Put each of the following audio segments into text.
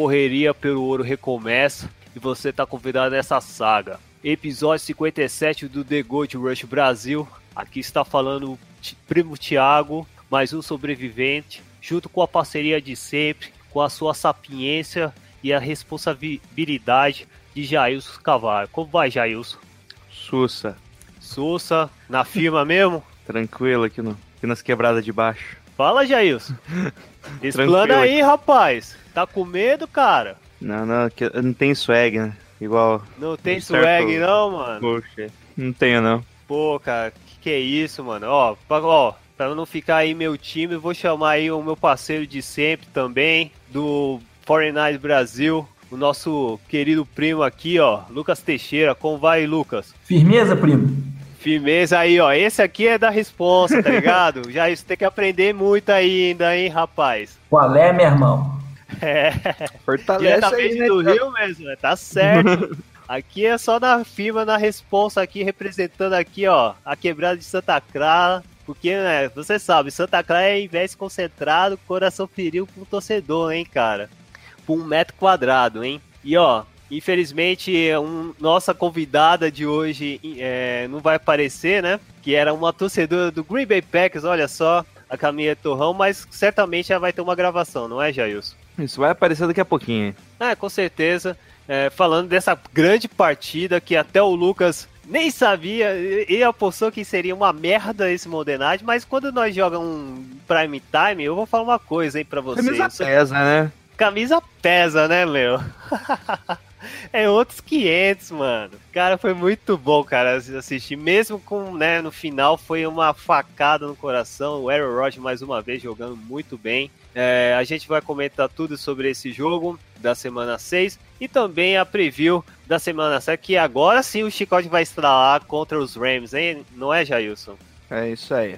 Correria pelo ouro recomeça e você tá convidado nessa saga. Episódio 57 do The Gold Rush Brasil. Aqui está falando o Primo Thiago, mais um sobrevivente, junto com a parceria de sempre, com a sua sapiência e a responsabilidade de Jailson Cavalho. Como vai, Jailson? Sussa, Sousa, na firma mesmo? tranquilo aqui, no, aqui nas quebradas de baixo. Fala, Jailson. Explana aí, rapaz. Tá com medo, cara? Não, não, que- não tem swag, né? Igual. Não tem Certo. swag não, mano. Poxa, não tenho não. Pô, cara, que que é isso, mano? Ó, pra, ó, pra não ficar aí meu time, eu vou chamar aí o meu parceiro de sempre também, do 49 Brasil, o nosso querido primo aqui, ó, Lucas Teixeira. Como vai, Lucas? Firmeza, primo? Firmeza aí, ó. Esse aqui é da responsa, tá ligado? Já isso tem que aprender muito ainda, hein, rapaz? Qual é, meu irmão? É. Fortalece aí, né? do Rio mesmo, né? tá certo. Aqui é só na firma, na responsa aqui, representando aqui, ó, a quebrada de Santa Clara. Porque, né, você sabe, Santa Clara é investe concentrado, coração feriu pro torcedor, hein, cara? Por um metro quadrado, hein? E, ó, infelizmente, um, nossa convidada de hoje é, não vai aparecer, né? Que era uma torcedora do Green Bay Packers, olha só, a Camila Torrão, mas certamente ela vai ter uma gravação, não é, Jailson? Isso vai aparecer daqui a pouquinho. hein? É, com certeza. É, falando dessa grande partida que até o Lucas nem sabia, ele apostou que seria uma merda esse Modern Night, mas quando nós jogamos um Prime Time, eu vou falar uma coisa, hein, pra vocês. Camisa pesa, né? Camisa pesa, né, meu? é outros 500, mano. Cara, foi muito bom, cara, assistir. Mesmo com, né, no final foi uma facada no coração. O Aaron Rodgers mais uma vez jogando muito bem. É, a gente vai comentar tudo sobre esse jogo da semana 6 e também a preview da semana 7, que agora sim o Chicote vai estralar contra os Rams, hein? Não é, Jailson? É isso aí.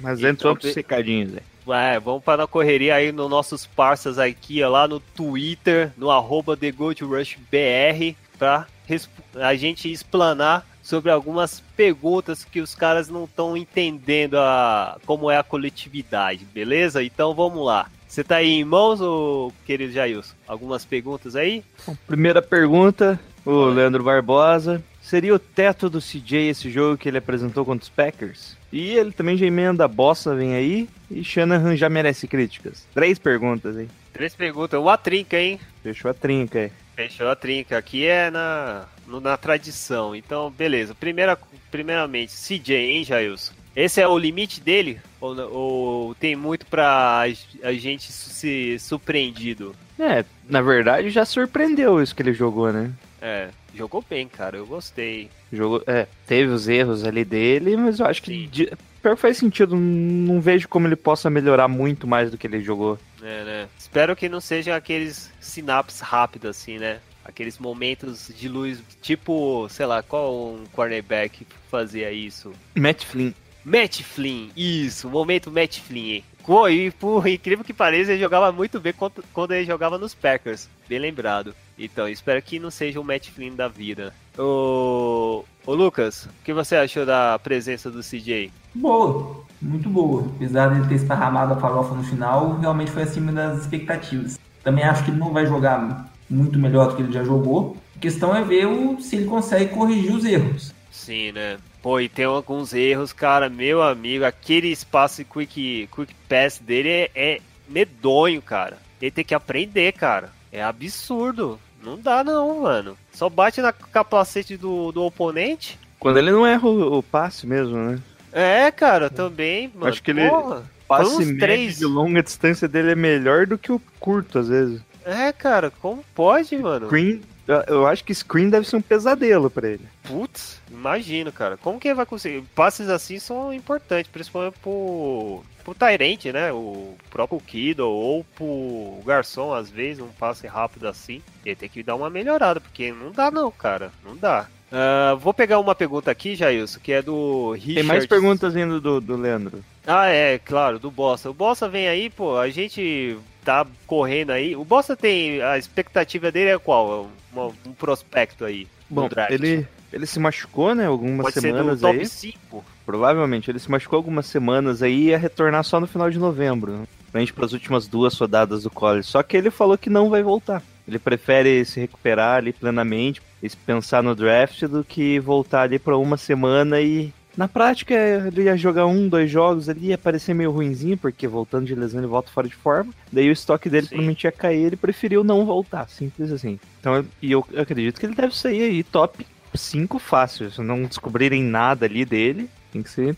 Mas Então, pros secadinhos aí. É, vamos para a correria aí nos nossos parceiros aqui, ó, lá no Twitter, no arroba TheGoldRushBR, pra resp- a gente explanar sobre algumas perguntas que os caras não estão entendendo a, como é a coletividade, beleza? Então vamos lá. Você tá aí em mãos, ô, querido Jailson? Algumas perguntas aí? Primeira pergunta, o Leandro Barbosa. Seria o teto do CJ esse jogo que ele apresentou contra os Packers? E ele também já emenda a bossa, vem aí. E Shanahan já merece críticas. Três perguntas aí. Três perguntas, uma trinca, hein? Fechou a trinca aí. Fechou a trinca. Aqui é na, na tradição. Então, beleza. Primeira, primeiramente, CJ, hein, Jailson? Esse é o limite dele? Ou, ou tem muito pra a- gente se surpreendido? É, na verdade já surpreendeu isso que ele jogou, né? É, jogou bem, cara. Eu gostei. Jogou, é, teve os erros ali dele, mas eu acho que Sim. Pior que faz sentido. Não vejo como ele possa melhorar muito mais do que ele jogou. É, né? Espero que não sejam aqueles sinapses rápidos, assim, né? Aqueles momentos de luz, tipo, sei lá, qual um cornerback fazia isso? Matt Flynn. Matt Flynn, isso, momento Matt Flynn. hein? Pô, e por incrível que pareça, ele jogava muito bem quando, quando ele jogava nos Packers. Bem lembrado. Então, espero que não seja o Matt Flynn da vida. Ô, ô Lucas, o que você achou da presença do CJ? Boa, muito boa. Apesar dele ter esparramado a farofa no final, realmente foi acima das expectativas. Também acho que ele não vai jogar muito melhor do que ele já jogou. A questão é ver o- se ele consegue corrigir os erros. Sim, né? Pô, e tem alguns erros, cara, meu amigo, aquele espaço quick, quick pass dele é, é medonho, cara. Ele tem que aprender, cara. É absurdo. Não dá não, mano. Só bate na capacete do, do oponente. Quando ele não erra o, o passe mesmo, né? É, cara, também, mano. Acho que ele- Porra. Passe uns médio três. de longa distância dele é melhor do que o curto, às vezes. É, cara, como pode, mano? Screen Eu, acho que screen deve ser um pesadelo pra ele. Putz, imagino, cara. Como que ele vai conseguir? Passes assim são importantes, principalmente pro, pro Tyrant, né? O próprio Kido ou pro Garçom, às vezes, um passe rápido assim. Ele tem que dar uma melhorada, porque não dá não, cara. Não dá. Ah, vou pegar uma pergunta aqui, Jailson, que é do Richard. Tem mais perguntas ainda do, do Leandro. Ah, é, claro, do Bossa. O Bossa vem aí, pô, a gente tá correndo aí. O Bossa tem. A expectativa dele é qual? Um, um prospecto aí. Bom, ele, ele se machucou, né? Algumas Pode ser do semanas top aí. 5. Provavelmente. Ele se machucou algumas semanas aí e ia retornar só no final de novembro. Né? Frente para as últimas duas rodadas do college. Só que ele falou que não vai voltar. Ele prefere se recuperar ali plenamente, pensar no draft, do que voltar ali para uma semana e. Na prática, ele ia jogar um, dois jogos ali, ia parecer meio ruinzinho, porque voltando de lesão ele volta fora de forma. Daí o estoque dele Sim. provavelmente ia cair, ele preferiu não voltar, simples assim. Então, eu- e eu acredito que ele deve sair aí top 5 fácil. Se não descobrirem nada ali dele, tem que ser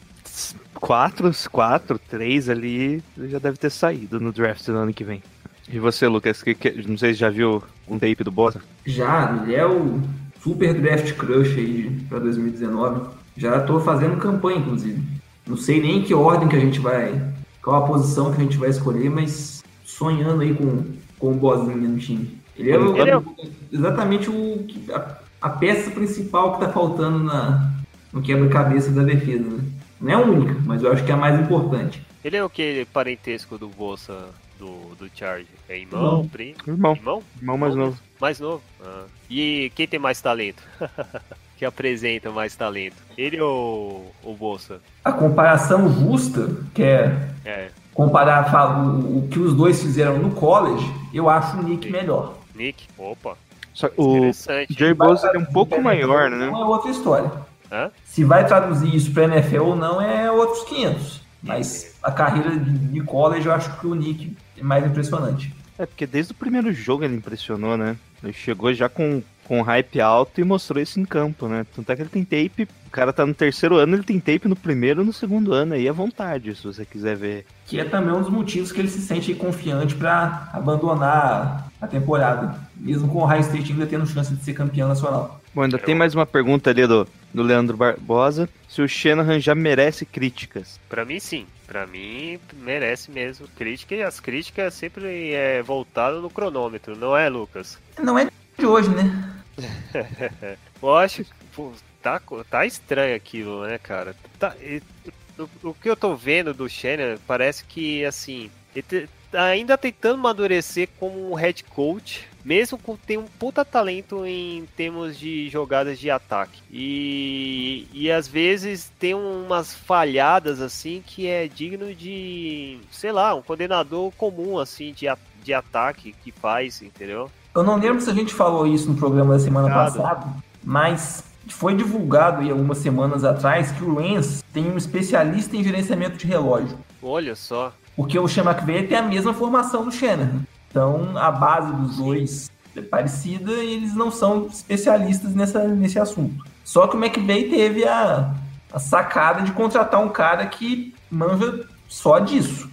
4, 4, 3 ali, ele já deve ter saído no draft do ano que vem. E você, Lucas, que, que- não sei se já viu um tape do Bossa? Já, ele é o super draft crush aí pra 2019. Já tô fazendo campanha, inclusive. Não sei nem que ordem que a gente vai. Qual a posição que a gente vai escolher, mas sonhando aí com, com o Bozinha no time. Ele é, o- Ele é o- exatamente o, a, a peça principal que tá faltando na, no quebra-cabeça da defesa, né? Não é a única, mas eu acho que é a mais importante. Ele é o que parentesco do Bolsa do, do Charge? É irmão, Irmão. primo? Irmão, Irmão? irmão mais novo. Mais novo? Ah. E quem tem mais talento? que apresenta mais talento? Ele ou o Bolsa? A comparação justa, que é É, comparar o, o que os dois fizeram no college, eu acho o Nick Sim. melhor. Nick? Opa, Só, o Bosa ele é um pouco maior, né? Não é outra história. Hã? Se vai traduzir isso para NFL ou não é outros 500. Mas a carreira de, college eu acho que o Nick mais impressionante. É, porque desde o primeiro jogo ele impressionou, né? Ele chegou já com, com hype alto e mostrou isso em campo, né? Tanto é que ele tem tape, o cara tá no terceiro ano, ele tem tape no primeiro e no segundo ano, aí à vontade, se você quiser ver. Que é também um dos motivos que ele se sente confiante para abandonar a temporada. Mesmo com o Ohio State ainda tendo chance de ser campeão nacional. Bom, ainda tem mais uma pergunta ali do, do Leandro Barbosa, se o Shanahan já merece críticas. Pra mim, sim. Pra mim, merece mesmo crítica. E as críticas sempre é voltado no cronômetro, não é, Lucas? Não é de hoje, né? Eu acho que tá, tá estranho aquilo, né, cara? Tá, e- o, o que eu tô vendo do Shannon parece que, assim, ele te- tá ainda tentando amadurecer como um head coach, mesmo com ter um puta talento em termos de jogadas de ataque. E, e às vezes tem umas falhadas, assim, que é digno de, sei lá, um coordenador comum, assim, de, de ataque que faz, entendeu? Eu não lembro se a gente falou isso no programa da semana passada, mas foi divulgado aí algumas semanas atrás que o Lens tem um especialista em gerenciamento de relógio. Olha só. Porque o Sean McVay tem a mesma formação do Shanahan. Então a base dos dois é parecida e eles não são especialistas nessa, nesse assunto. Só que o McVay teve a, a sacada de contratar um cara que manja só disso.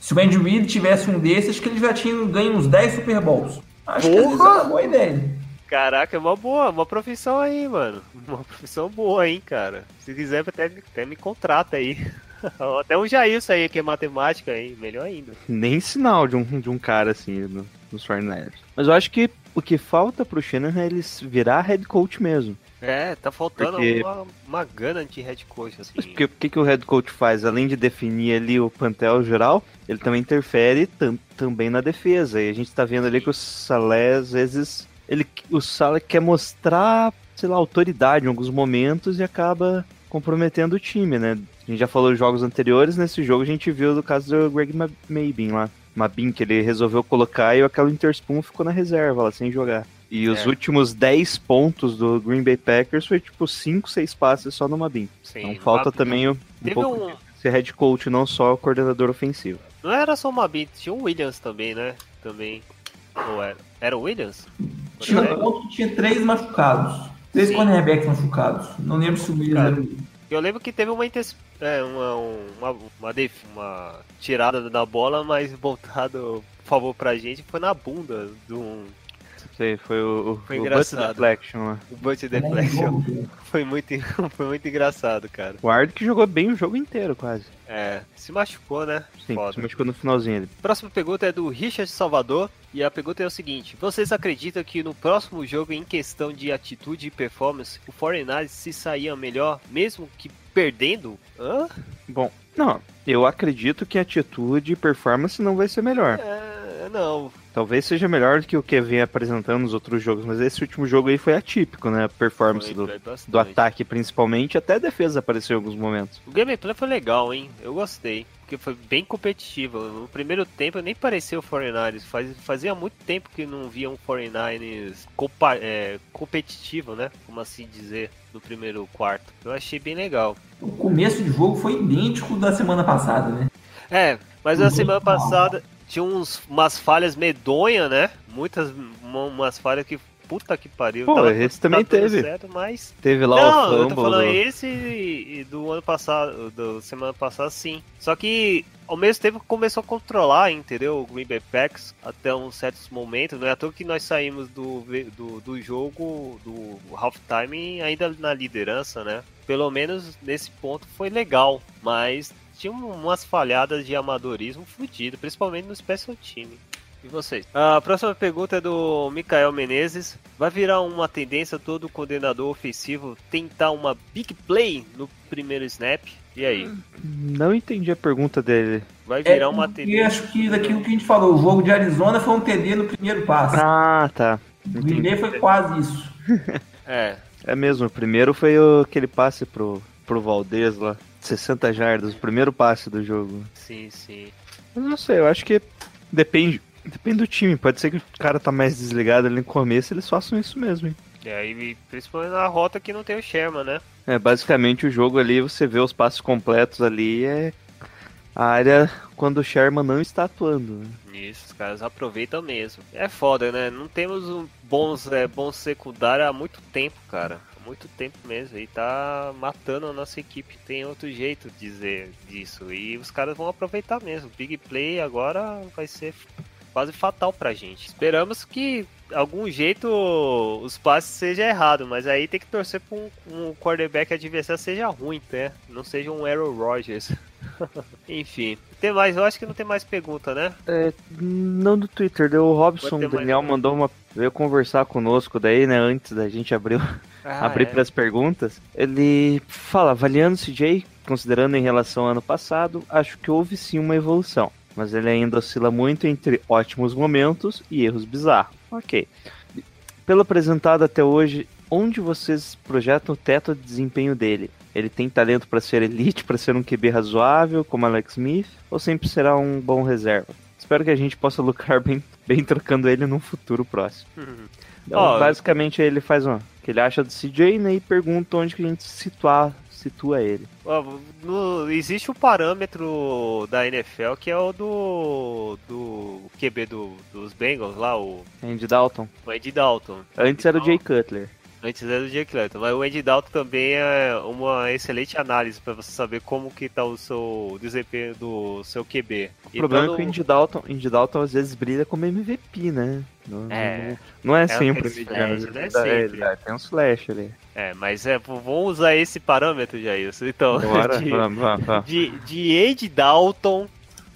Se o Andy Reid tivesse um desses, acho que ele já tinha ganho uns 10 Super Bowls. Acho que às vezes é uma boa ideia. Caraca, é uma boa, uma profissão aí, mano. Uma profissão boa, hein, cara. Se quiser, até, até me contrata aí. Até o Jailson aí, que é matemática aí, melhor ainda. Nem sinal de um, de um cara assim no, nos 49ers. Mas eu acho que o que falta pro Shanahan é ele virar head coach mesmo. É, tá faltando Porque- uma, uma gana de head coach, assim. Mas porque o que, que o head coach faz? Além de definir ali o plantel geral, ele também interfere tam- também na defesa. E a gente tá vendo ali que o Salé, às vezes, ele, o Salé quer mostrar, sei lá, autoridade em alguns momentos e acaba comprometendo o time, né? A gente já falou de jogos anteriores, nesse jogo a gente viu do caso do Greg Ma- Mabin lá. Mabin que ele resolveu colocar e aquela Interspoon ficou na reserva lá, sem jogar. E os É. últimos 10 pontos do Green Bay Packers foi tipo 5, 6 passes só no Mabin. Sim, Então falta uma- também o- um Teve pouco um. de ser head coach, não só o coordenador ofensivo. Não era só uma bit, tinha o Williams também, né? Também. Ou era? Era o Williams? Tinha um ponto que tinha três machucados. Três Sim. cornerbacks machucados. Não lembro se o Williams era Eu lembro que teve uma, intes- é, uma, uma, uma, def- uma tirada da bola, mas voltado, por favor, pra gente, foi na bunda de um, Sei, foi o, o, Foi o engraçado. Butt Deflection lá. O Butt Deflection cara. foi muito, foi muito engraçado, cara. O Ard que jogou bem o jogo inteiro, quase. É, se machucou, né? Sim, Foda. se machucou no finalzinho ali. Próxima pergunta é do Richard Salvador. E a pergunta é o seguinte: Vocês acreditam que no próximo jogo, em questão de atitude e performance, o 49 se saía melhor, mesmo que perdendo? Hã? Bom, não, eu acredito que atitude e performance não vai ser melhor. É, não. Talvez seja melhor do que o que vem apresentando nos outros jogos, mas esse último jogo aí foi atípico, né? A performance Foi- do, do ataque principalmente, até a defesa apareceu em alguns momentos. O gameplay foi legal, hein? Eu gostei. Porque foi bem competitivo. No primeiro tempo nem parecia o 49ers. Faz, fazia muito tempo que não via um 49ers compa é, competitivo, né? Como assim dizer, no primeiro quarto. Eu achei bem legal. O começo de jogo foi idêntico da semana passada, né? É, mas na semana passada tinha uns, umas falhas medonhas, né? Muitas, uma- umas falhas que. Puta que pariu. Pô, esse também teve. Certo, mas Teve lá não, o eu tô fumble falando do- esse e e do ano passado, do semana passada sim. Só que ao mesmo tempo começou a controlar, entendeu? O Green Bay Packers até uns certos momentos. Não é à toa que nós saímos do, do, do jogo, do halftime ainda na liderança, né? Pelo menos nesse ponto foi legal, mas tinha umas falhadas de amadorismo fudido, principalmente no special time. E vocês? A próxima pergunta é do Mikael Menezes. Vai virar uma tendência todo coordenador ofensivo tentar uma big play no primeiro snap? E aí? Não entendi a pergunta dele. Vai virar É, uma E tendência? acho que daquilo que a gente falou, o jogo de Arizona foi um TD no primeiro passo. Ah, tá. O Bay foi quase isso. É, É mesmo, o primeiro foi aquele passe pro, pro Valdez lá. 60 jardas, o primeiro passe do jogo. sim, sim. Eu não sei, eu acho que depende. Depende do time. Pode ser que o cara tá mais desligado ali no começo eles façam isso mesmo, hein? E aí, principalmente na rota que não tem o Sherman, né? É, basicamente o jogo ali, você vê os passes completos ali, é a área quando o Sherman não está atuando. Isso, os caras aproveitam mesmo. É foda, né? Não temos um bons, é, bons secundários há muito tempo, cara. Muito tempo mesmo. E tá matando a nossa equipe. Tem outro jeito de dizer disso. E os caras vão aproveitar mesmo. Big Play agora vai ser quase fatal pra gente. Esperamos que algum jeito os passes sejam errados, mas aí tem que torcer pra um, um quarterback adversário seja ruim, né? Não seja um Aaron Rodgers. Enfim, tem mais, eu acho que não tem mais pergunta, né? É, não do Twitter, deu o Robson, o mais Daniel um. mandou uma. veio conversar conosco daí, né? Antes da gente abrir, Ah, abrir é. para as perguntas. Ele fala, avaliando o CJ, considerando em relação ao ano passado, acho que houve sim uma evolução. Mas ele ainda oscila muito entre ótimos momentos e erros bizarros. Ok. Pelo apresentado até hoje, onde vocês projetam o teto de desempenho dele? Ele tem talento para ser elite, para ser um QB razoável, como Alex Smith, ou sempre será um bom reserva? Espero que a gente possa lucrar bem, bem trocando ele num futuro próximo. Então, Ó, basicamente, ele faz um, o que ele acha do CJ né, e pergunta onde que a gente situa, situa ele. No- existe o parâmetro da NFL que é o do, do QB do, dos Bengals lá, o, Andy Dalton. o Andy Dalton. Antes era o Jay Cutler. Antes era do Jake Clayton, mas o Andy Dalton também é uma excelente análise para você saber como que tá o seu desempenho do seu QB. O problema é Então, que o Andy Dalton, Andy Dalton às vezes brilha como MVP, né? Não É. não, não é É sempre flash, né? Ele dá- Sempre. ele dá- Tem uns flash ali. É, mas é, vamos usar esse parâmetro, Jair. Então, Bora, de, vamos, vamos, vamos. de, de Andy Dalton,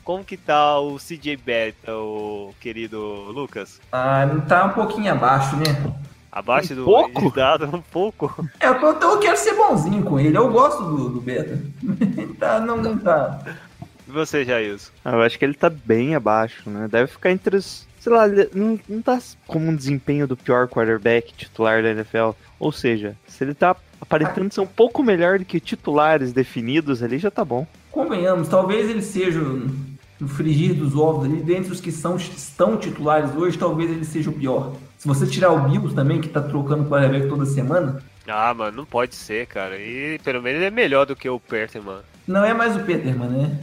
como que tá o CJ Beta, o querido Lucas? Ah, tá um pouquinho abaixo, né? Abaixo Um do pouco? Dalton, um pouco. É, eu, tô- eu quero ser bonzinho com ele, eu gosto do, do Beta. tá, não, não tá. E você, Jailson? Ah, Eu acho que ele tá bem abaixo, né? Deve ficar entre os. Sei lá, não, não tá como um desempenho do pior quarterback titular da NFL. Ou seja, se ele tá aparentando ser um pouco melhor do que titulares definidos ali, já tá bom. Convenhamos, talvez ele seja no frigir dos ovos ali, dentre os que são, estão titulares hoje, talvez ele seja o pior. Se você tirar o Bills também, que tá trocando o quarterback toda semana, Ah, mano, não pode ser, cara. E pelo menos ele é melhor do que o Perter, mano. não é mais o Peterman, né?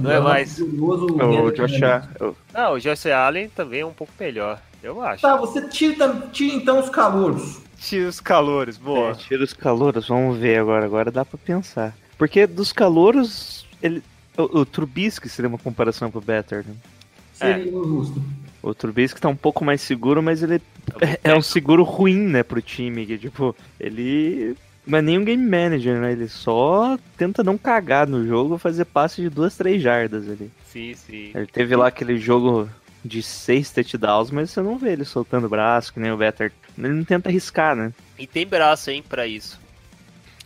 Não é mais. glorioso O Henry Josh Henry. Allen- o- Ah, o Josh Allen também é um pouco melhor, eu acho. Tá, você tira, tira então os calouros. Tira os calores, boa. É, tira os calouros, vamos ver agora. Agora dá pra pensar. Porque dos calouros, ele. O, o Trubisky seria uma comparação com o Better, né? Seria o justo. O Trubisky tá um pouco mais seguro, mas ele é um seguro ruim, né, pro time. Que, tipo, ele não é nem um game manager, né? Ele só tenta não cagar no jogo, fazer passe de duas, três jardas ali. Sim, sim. Ele teve lá aquele jogo de seis touchdowns, mas você não vê ele soltando braço, que nem o Better. Ele não tenta arriscar, né? E tem braço, hein, pra isso.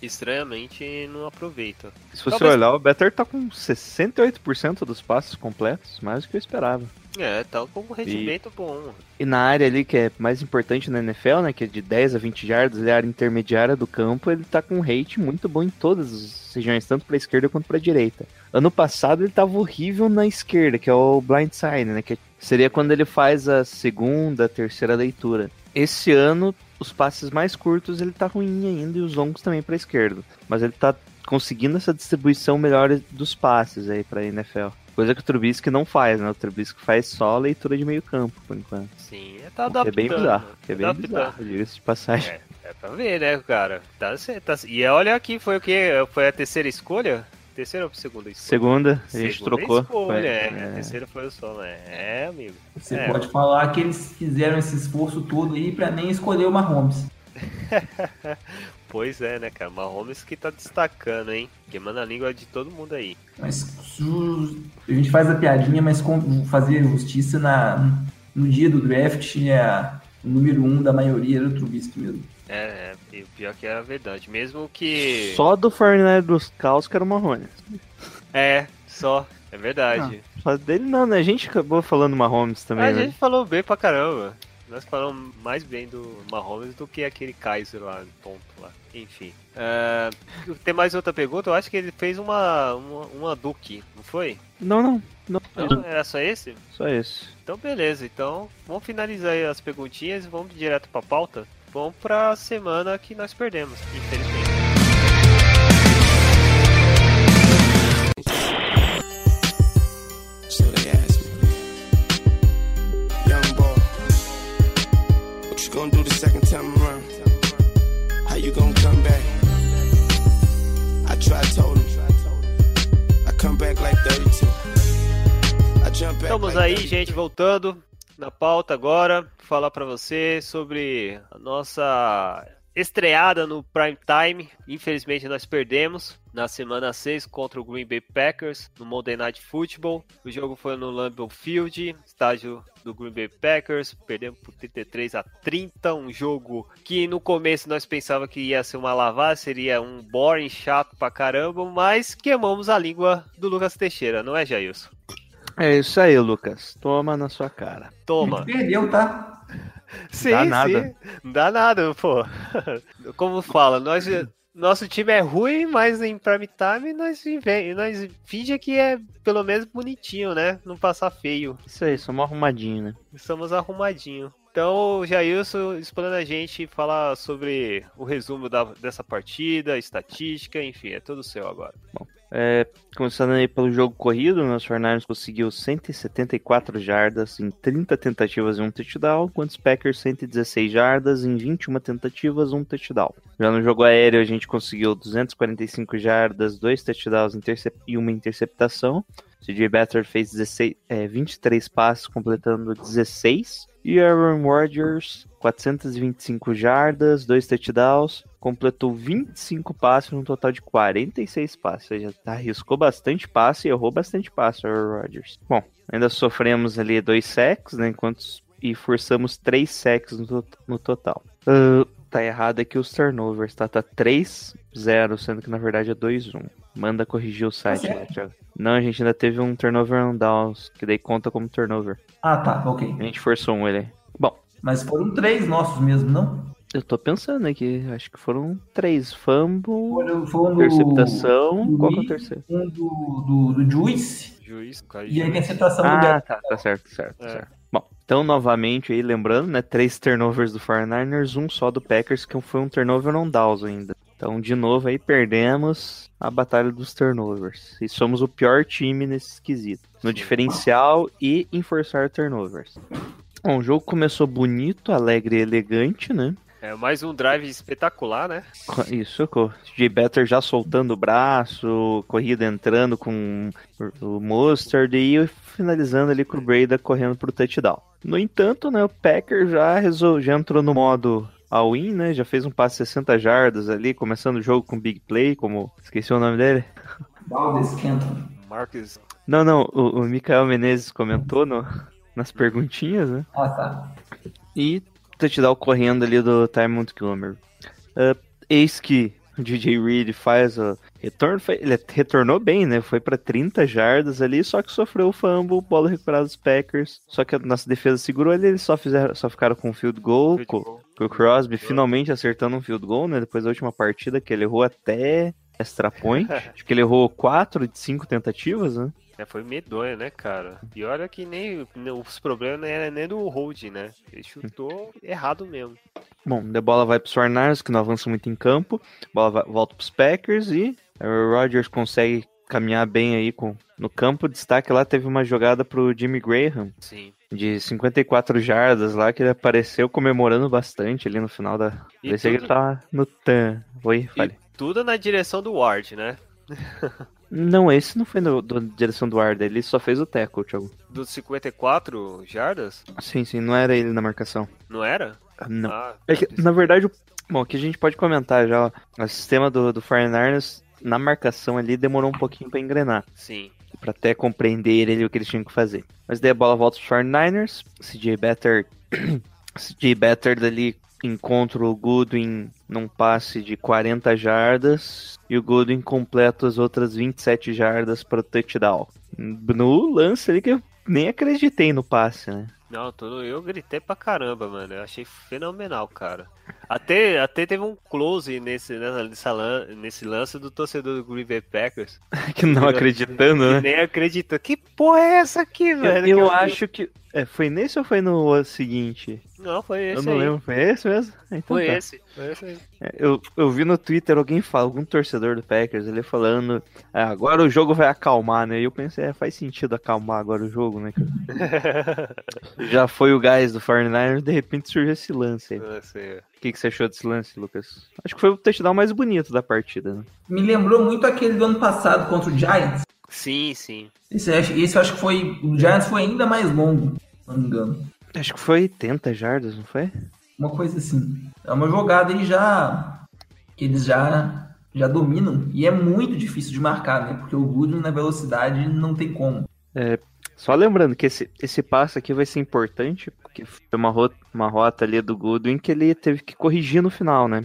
Estranhamente não aproveita. Se você Talvez- olhar, o Better tá com 68% dos passes completos, mais do que eu esperava. É, tá com um rendimento bom. E na área ali que é mais importante na NFL, né, que é de 10 a 20 jardas, ali, a área intermediária do campo, ele tá com um rate muito bom em todas as regiões, tanto pra esquerda quanto pra direita. Ano passado ele tava horrível na esquerda, que é o blind side, né, que seria quando ele faz a segunda, terceira leitura. Esse ano, os passes mais curtos ele tá ruim ainda e os longos também pra esquerda, mas ele tá conseguindo essa distribuição melhor dos passes aí pra NFL. Coisa que o Trubisky não faz, né? O Trubisky faz só a leitura de meio campo, por enquanto. Sim, é, tá Que é adaptando. bem bizarro. Que é bem Adaptando. bizarro, diga-se de passagem. É, é pra ver, né, cara? Tá, tá, e olha aqui, foi o que? Foi a terceira escolha? Terceira ou segunda escolha? Segunda, a gente Segunda trocou. Escolha, Foi- é, é. A terceira foi o som, né? É, amigo. Você É. pode falar que eles fizeram esse esforço todo aí pra nem escolher o Mahomes. Pois é, né, cara? Mahomes que tá destacando, hein? Queimando a língua de todo mundo aí. Mas a gente faz a piadinha, mas com, fazer justiça na, no dia do draft é o número um da maioria era o Trubisky mesmo. É, é, e o pior que é a verdade. Mesmo que. Só do Fortnite dos Caos que era o Marrone. É, só. É verdade. Só dele não, né? A gente acabou falando Mahomes também, a né? gente falou bem pra caramba. Nós falamos mais bem do Mahomes do que aquele Kaiser lá, tonto lá. Enfim. É, tem mais outra pergunta? Eu acho que ele fez uma, uma, uma Duke, não foi? Não, não. Não, era só esse? só isso. Então beleza, então vamos finalizar aí as perguntinhas e vamos direto pra pauta. Vamos pra semana que nós perdemos, infelizmente. You gonna do the second time around? How you gonna come back? I tried, told him. I come back like 32. I jump back Estamos aí, 32. gente, voltando na pauta agora, falar pra você sobre a nossa estreada no Prime Time. Infelizmente nós perdemos na semana 6 contra o Green Bay Packers no Monday Night Football. O jogo foi no Lambeau Field, estádio do Green Bay Packers. Perdemos por 33 a 30, um jogo que no começo nós pensava que ia ser uma lavada, seria um boring chato pra caramba, mas queimamos a língua do Lucas Teixeira, não é, Jailson? É isso aí, Lucas. Toma na sua cara. Toma. perdeu, tá? Sim, Dá sim. nada. Não dá nada, pô. Como fala, nós, nosso time é ruim, mas em prime time nós, nós finge que é pelo menos bonitinho, né? Não passar feio. Isso aí, somos arrumadinho, né? Estamos arrumadinho. Então, o Jailson explana a gente falar sobre o resumo da- dessa partida, estatística, enfim, é tudo seu agora. É, começando aí pelo jogo corrido, nosso Fernandes conseguiu 174 jardas em 30 tentativas e um touchdown, enquanto os Packers 116 jardas em 21 tentativas um touchdown. Já no jogo aéreo a gente conseguiu 245 jardas, dois touchdowns e uma interceptação. CJ Beathard fez 16, é, 23 passes, completando 16. E Aaron Rodgers, 425 jardas, dois touchdowns, completou 25 passes no total de 46 passes. Ou seja, arriscou bastante passe e errou bastante passe, o Aaron Rodgers. Bom, ainda sofremos ali dois sacks, né, enquanto e forçamos três sacks no, no total. Ah, tá errado aqui os turnovers, tá? Tá 3-0, sendo que na verdade é 2-1. Manda corrigir o site, né, Thiago? Não, a gente ainda teve um turnover on downs, que daí conta como turnover. Ah, tá, ok. A gente forçou um ele. Mas foram três nossos mesmo, não? eu tô pensando aqui, acho que foram três. Fumble, Foram, foram interceptação, do qual que é o terceiro? Um do, do, do Juice Juiz, e a juiz. interceptação do Ah, tá, tá certo, certo, É. certo. Bom, então novamente aí, lembrando, né, três turnovers do 49ers, um só do Packers, que foi um turnover on downs ainda. Então, de novo aí, perdemos a batalha dos turnovers. E somos o pior time nesse quesito. No diferencial e em forçar turnovers. Bom, o jogo começou bonito, alegre e elegante, né? É mais um drive espetacular, né? Isso, J. Better já soltando o braço, corrida entrando com o Mustard e finalizando ali com o Breda correndo pro touchdown. No entanto, né, o Packer já, resol... já entrou no modo all-in, né? Já fez um passe 60 jardas ali, começando o jogo com big play, como esqueci o nome dele. Valdes Kenton. Marcus. Não, não, o, o Mikael Menezes comentou no- nas perguntinhas, né? Ah, tá. E touchdown correndo ali do Ty Montgomery. Ah, eis que o DJ Reed faz o retorno, ele retornou bem, né? Foi pra 30 jardas ali, só que sofreu o fumble, bola recuperada dos Packers. Só que a nossa defesa segurou ele, eles só, fizeram, só ficaram com um field goal, Field com, goal. com o Crosby finalmente acertando um field goal, né? Depois da última partida que ele errou até extra point. Acho que ele errou 4 de 5 tentativas, né? É, foi medonho, né, cara? E olha que nem os problemas não eram nem do hold, né? Ele chutou errado mesmo. Bom, a bola vai pros 49ers, que não avança muito em campo. A bola vai- volta pros Packers e o Rodgers consegue caminhar bem aí com, no campo. Destaque lá teve uma jogada pro Jimmy Graham Sim. de 54 jardas lá, que ele apareceu comemorando bastante ali no final da. E Parecia que tudo- ele tava no tan. Oi, fale. Tudo na direção do Ward, né? Não, esse não foi no, do direção do Arda, ele só fez o tackle, Thiago. Dos 54 jardas? Sim, sim, não era ele na marcação. Não era? Não. Ah, É que, na verdade, o- bom, aqui a gente pode comentar já, ó, o sistema do, do 49ers na marcação ali demorou um pouquinho pra engrenar, sim. pra até compreender ele o que eles tinham que fazer. Mas daí a bola volta pros 49ers, CJ Better, CJ Better dali encontra o Goodwin num passe de 40 jardas e o Goodwin completa as outras 27 jardas para o touchdown. No lance ali que eu nem acreditei no passe, né? Não, tudo, eu gritei pra caramba, mano. Eu achei fenomenal, cara. Até, até teve um close nesse, nessa, lan- nesse lance do torcedor do Green Bay Packers. Que não acreditando, né? nem acredita. Que porra é essa aqui, velho? Eu, Que eu acho que. É, foi nesse ou foi no seguinte? Não, foi esse eu não aí. lembro. Foi esse mesmo? Ah, Então Foi tá. esse. Foi esse aí. É, Eu, eu vi no Twitter alguém fala, algum torcedor do Packers, ele falando, "Ah, agora o jogo vai acalmar, né? E eu pensei, é, faz sentido acalmar agora o jogo, né? Já foi o gás do 49ers, de repente surgiu esse lance aí. O Não sei. que, que você achou desse lance, Lucas? Acho que foi o touchdown mais bonito da partida, né? Me lembrou muito aquele do ano passado contra o Giants. Sim, sim. Esse, eu acho- esse eu acho que foi. O Giants foi ainda mais longo, se não me engano. Acho que foi 80 jardas, não foi? Uma coisa assim. É uma jogada já. que eles já. Já dominam. E é muito difícil de marcar, né? Porque o Goodwin na velocidade não tem como. Só lembrando que esse, esse passo aqui vai ser importante, porque foi uma rota, uma rota ali do Goodwin que ele teve que corrigir no final, né?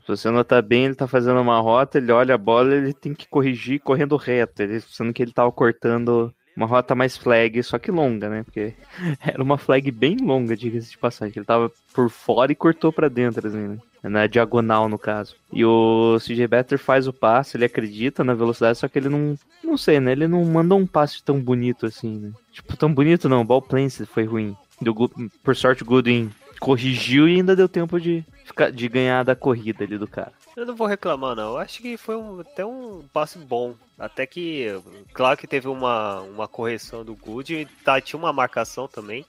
Se você notar bem, ele tá fazendo uma rota, ele olha a bola, ele tem que corrigir correndo reto, ele, sendo que ele tava cortando uma rota mais flag, só que longa, né? Porque era uma flag bem longa, diga-se de passagem, ele tava por fora e cortou pra dentro, assim, né? Na diagonal, no caso. E o CJ Better faz o passe, ele acredita na velocidade, só que ele não. Não sei, né? Ele não mandou um passe tão bonito assim, né? Tipo, tão bonito não, o ball foi ruim. Do por sorte, o Goodwin corrigiu e ainda deu tempo de, ficar, de ganhar da corrida ali do cara. Eu não vou reclamar, não. Eu acho que foi um- até um passe bom. Até que, claro que teve uma, uma correção do Good tá, tinha uma marcação também.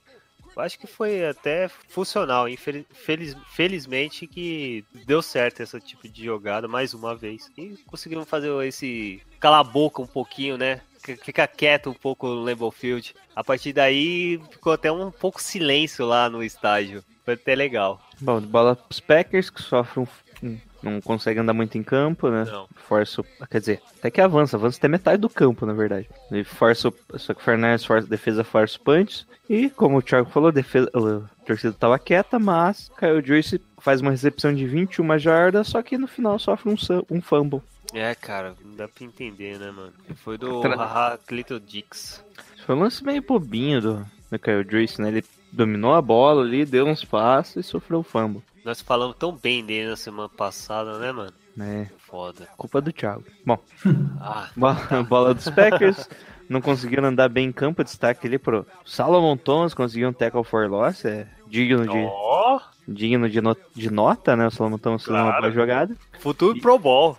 Eu acho que foi até funcional. Infeliz, feliz- felizmente que deu certo esse tipo de jogada mais uma vez. E conseguimos fazer esse calar a boca um pouquinho, né? Ficar quieto um pouco no Lambeau Field. A partir daí ficou até um pouco silêncio lá no estádio. Foi até legal. Bom, bola pros Packers, que sofrem um- não consegue andar muito em campo, né? Não. Força, quer dizer, até que avança, avança até metade do campo, na verdade. Ele força, o- só que o Fernandes força, defesa força punch. E, como o Thiago falou, defesa, a torcida tava quieta, mas Kyle Joyce faz uma recepção de 21 jardas, só que no final sofre um, um fumble. É, cara, não dá pra entender, né, mano? Foi do Tra- Haha Little Dix. Foi um lance meio bobinho do, do Kyle Joyce, né? Ele dominou a bola ali, deu uns passos e sofreu o fumble. Nós falamos tão bem dele na semana passada, né, mano? É, Foda. culpa do Thiago. Bom, Ah, Bola, bola dos Packers. Não conseguiram andar bem em campo. Destaque ali pro Salomon Thomas. Conseguiu um tackle for loss. É digno de, ó, digno de, no- de nota, né? O Salomon Thomas fazendo uma Claro. boa jogada. futuro Pro Bowl.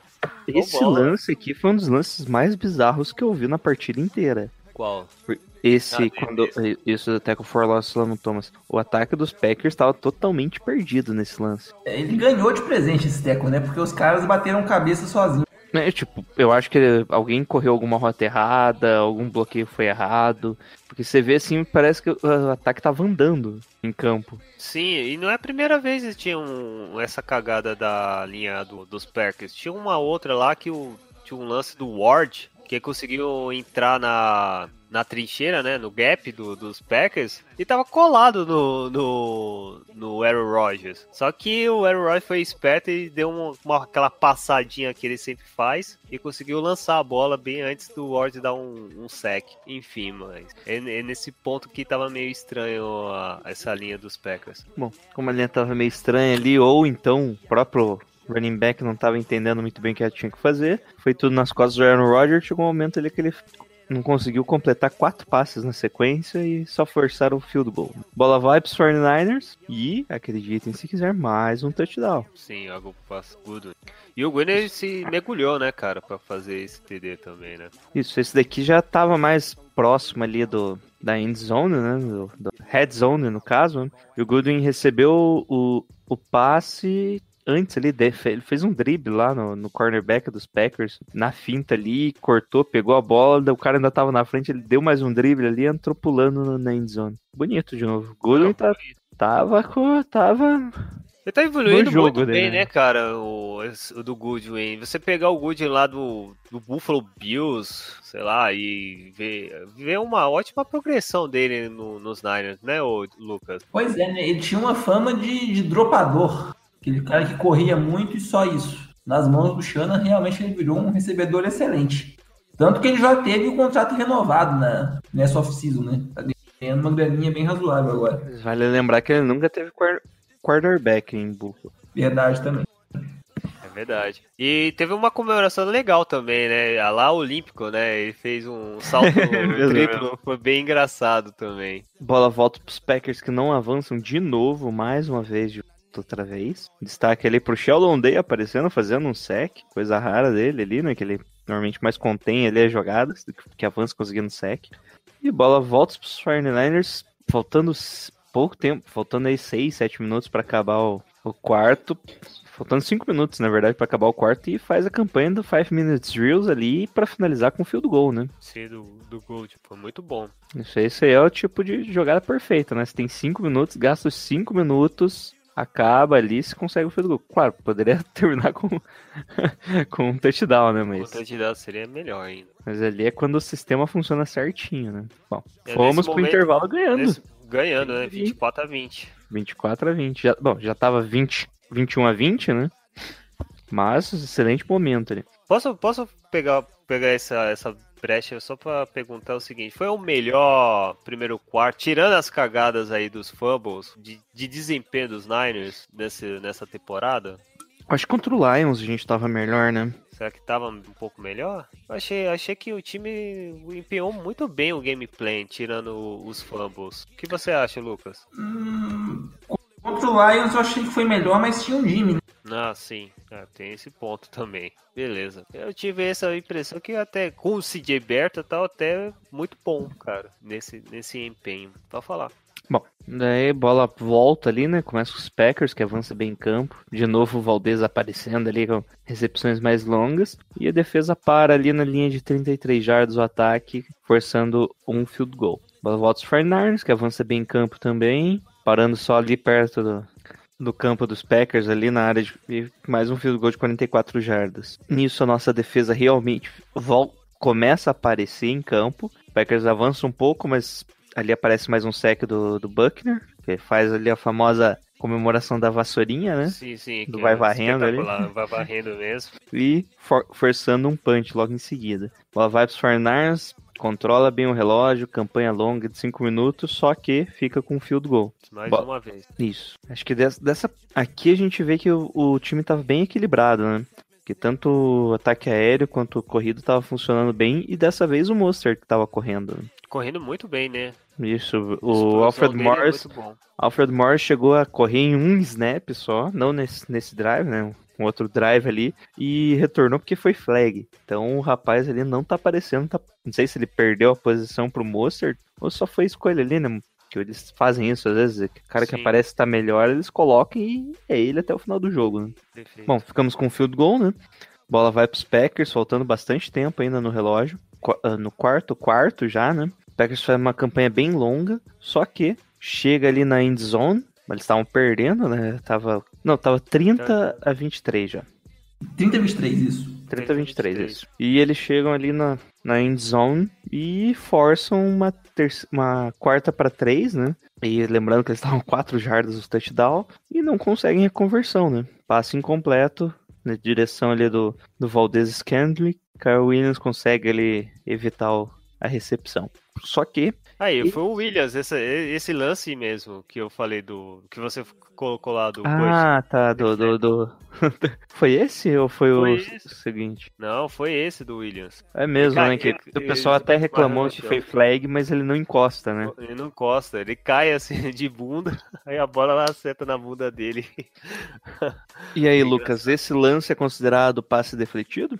Esse bola. lance aqui foi um dos lances mais bizarros que eu vi na partida inteira. Qual? Esse, Ah, quando. Isso até com o For Lost Solomon Thomas. O ataque dos Packers estava totalmente perdido nesse lance. Ele ganhou de presente esse teco, né? Porque os caras bateram cabeça sozinhos. É, tipo, eu acho que alguém correu alguma rota errada, algum bloqueio foi errado. Porque você vê assim, parece que o ataque tava andando em campo. Sim, e não é a primeira vez que tinha um- essa cagada da linha do- dos Packers. Tinha uma outra lá que o, tinha um lance do Ward, que conseguiu entrar na, na trincheira, né, no gap do- dos Packers, e tava colado no, no, no Aaron Rodgers. Só que o Aaron Rodgers foi esperto e deu uma, uma- aquela passadinha que ele sempre faz, e conseguiu lançar a bola bem antes do Ward dar um, um sec. Enfim, mas é, é nesse ponto que tava meio estranho a- essa linha dos Packers. Bom, como a linha tava meio estranha ali, ou então o próprio running back não tava entendendo muito bem o que tinha que fazer, foi tudo nas costas do Aaron Rodgers, chegou um momento ali que ele não conseguiu completar quatro passes na sequência e só forçaram o field goal. Bola vai pros 49ers e, acreditem se quiser, mais um touchdown. Sim, algo passo Goodwin. E o Goodwin se mergulhou, né, cara, pra fazer esse TD também, né? Isso, esse daqui já tava mais próximo ali do da end zone, né? Do, do head zone, no caso. né? E o Goodwin recebeu o, o passe antes ali, ele fez um drible lá no, no cornerback dos Packers, na finta ali, cortou, pegou a bola, o cara ainda tava na frente, ele deu mais um drible ali, entrou pulando no- na end zone. Bonito de novo. Goodwin tá, tava, com- tava Ele tá evoluindo jogo muito bem, dele, né, né? cara, o, o do Goodwin. Você pegar o Goodwin lá do, do Buffalo Bills, sei lá, e ver, ver uma ótima progressão dele no- nos Niners, né, ô Lucas? Pois é, né? Ele tinha uma fama de, de dropador. Aquele cara que corria muito e só isso. Nas mãos do Shannon, realmente ele virou um recebedor excelente. Tanto que ele já teve o contrato renovado na, nessa off-season, né? Tá ganhando uma graninha bem razoável agora. Vale lembrar que ele nunca teve quar- quarterback em Buffalo. Verdade também. É verdade. E teve uma comemoração legal também, né? A lá olímpico, né? Ele fez um salto mesmo, triplo, foi bem engraçado também. Bola volta pros Packers que não avançam de novo, mais uma vez, de outra vez. Destaque ali pro Sheldon Day aparecendo, fazendo um sec, coisa rara dele ali, né? Que ele normalmente mais contém ali as jogadas, do que- avança conseguindo sec. E bola volta pros 49ers, faltando pouco tempo, faltando aí 6, 7 minutos pra acabar o, o quarto. Faltando 5 minutos, na verdade, pra acabar o quarto, e faz a campanha do 5 Minutes Drills ali pra finalizar com field goal, né? Sim, do, do Gold, foi muito bom. Isso aí, isso aí é o tipo de jogada perfeita, né? Você tem 5 minutos, gasta os 5 minutos, acaba ali, se consegue o field goal. Claro, poderia terminar com, com um touchdown, né? O Mas, touchdown seria melhor ainda. mas ali é quando o sistema funciona certinho, né? Bom, É, fomos pro momento- intervalo ganhando. Nesse- ganhando, né? 24 a 20. 24 a 20. Já, bom, já tava 20, 21 a 20, né? Mas, excelente momento ali. Posso, posso pegar, pegar essa, essa brecha só pra perguntar o seguinte: foi o melhor primeiro quarto, tirando as cagadas aí dos fumbles, de, de desempenho dos Niners nesse, nessa temporada? Acho que contra o Lions a gente tava melhor, né? Será que tava um pouco melhor? Eu Achei, achei que o time empenhou muito bem o gameplay, tirando os fumbles. O que você acha, Lucas? Hum, contra o Lions eu achei que foi melhor, mas tinha um Jimmy, né? Ah, sim. Ah, tem esse ponto também. Beleza. Eu tive essa impressão que até com o CJ Berta tá até muito bom, cara, nesse, nesse empenho. Pode falar. Bom, daí bola volta ali, né? Começa com os Packers, que avança bem em campo. De novo o Valdez aparecendo ali com recepções mais longas. E a defesa para ali na linha de 33 jardas o ataque, forçando um field goal. Bola volta os 49ers, que avança bem em campo também. Parando só ali perto do, do campo dos Packers, ali na área de mais um field goal de 44 jardas. Nisso a nossa defesa realmente começa a aparecer em campo. O Packers avança um pouco, mas ali aparece mais um sec do, do Buckner, que faz ali a famosa comemoração da vassourinha, né? Sim, sim. Do vai é varrendo ali. Vai varrendo mesmo. E for- forçando um punch logo em seguida. Bola vai pros 49ers, controla bem o relógio, campanha longa de 5 minutos, só que fica com field goal. Mais Bo- uma vez. Isso. Acho que dessa, dessa- aqui a gente vê que o, o time tava bem equilibrado, né? Que tanto o ataque aéreo quanto o corrido tava funcionando bem e dessa vez o Monster que tava correndo. Correndo muito bem, né? Isso, o Alfred é Morris, bom. Alfred Morris chegou a correr em um snap só, não nesse, nesse drive, né? Um outro drive ali e retornou porque foi flag. Então o rapaz ali não tá aparecendo, tá... não sei se ele perdeu a posição pro Mostert ou só foi escolha ali, né? Que eles fazem isso às vezes, o cara que Sim. aparece tá melhor, eles colocam e é ele até o final do jogo, né? Bom, ficamos com field goal, né? Bola vai pros Packers, faltando bastante tempo ainda no relógio. Ah, No quarto quarto já, né? Packers faz uma campanha bem longa, só que chega ali na end zone, mas eles estavam perdendo, né? Tava, não, tava 30 a 23 já. 30 23, isso. 30 a 23, isso. E eles chegam ali na, na end zone e forçam uma, uma quarta para três, né? E lembrando que eles estavam 4 jardas do touchdown e não conseguem a conversão, né? Passe incompleto na direção ali do, do Valdez Scandley. Kyle Williams consegue ali evitar o- a recepção. Só que Aí, foi o Williams, esse, esse lance mesmo que eu falei do. que você colocou lá do. Ah, tá, do, do, do... Foi esse ou foi, Foi o esse. seguinte? Não, foi esse do Williams. É mesmo, Cara, né? Que ele- o pessoal até reclamou que foi flag, mas ele não encosta, né? Ele não encosta, ele cai assim de bunda, aí a bola acerta na bunda dele. E aí, É Lucas, esse lance é considerado passe defletido?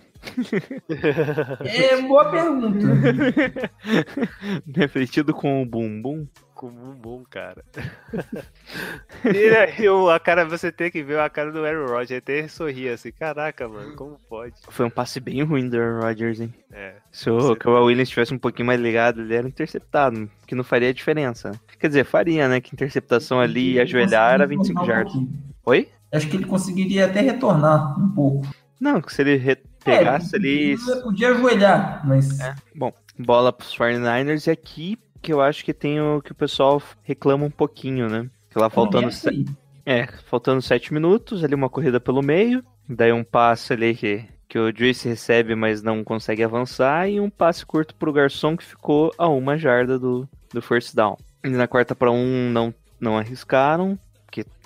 É boa pergunta. defletido com o bumbum? Com o bumbum, cara. e aí, o- a cara, você tem que ver a cara do Aaron Rodgers, ele até sorria assim, caraca, mano, como pode? Foi um passe bem ruim do Aaron Rodgers, hein? É, Se o Kawhi Williams tivesse um pouquinho mais ligado, ele era interceptado, que não faria diferença. Quer dizer, faria, né? Que interceptação ali e ajoelhar era 25 Conseguiria jardas. um. Oi? Acho que ele conseguiria até retornar um pouco. Não, que se ele re- pegasse É, ali. Podia ajoelhar, mas. É, bom, bola pros 49ers e aqui que eu acho que tem o que o pessoal reclama um pouquinho, né? Que lá faltando, começa aí. é, faltando 7 minutos, ali uma corrida pelo meio, daí um passe ali que, que o Juice recebe, mas não consegue avançar, e um passe curto pro garçom que ficou a uma jarda do, do first down. E na quarta para um não, não arriscaram,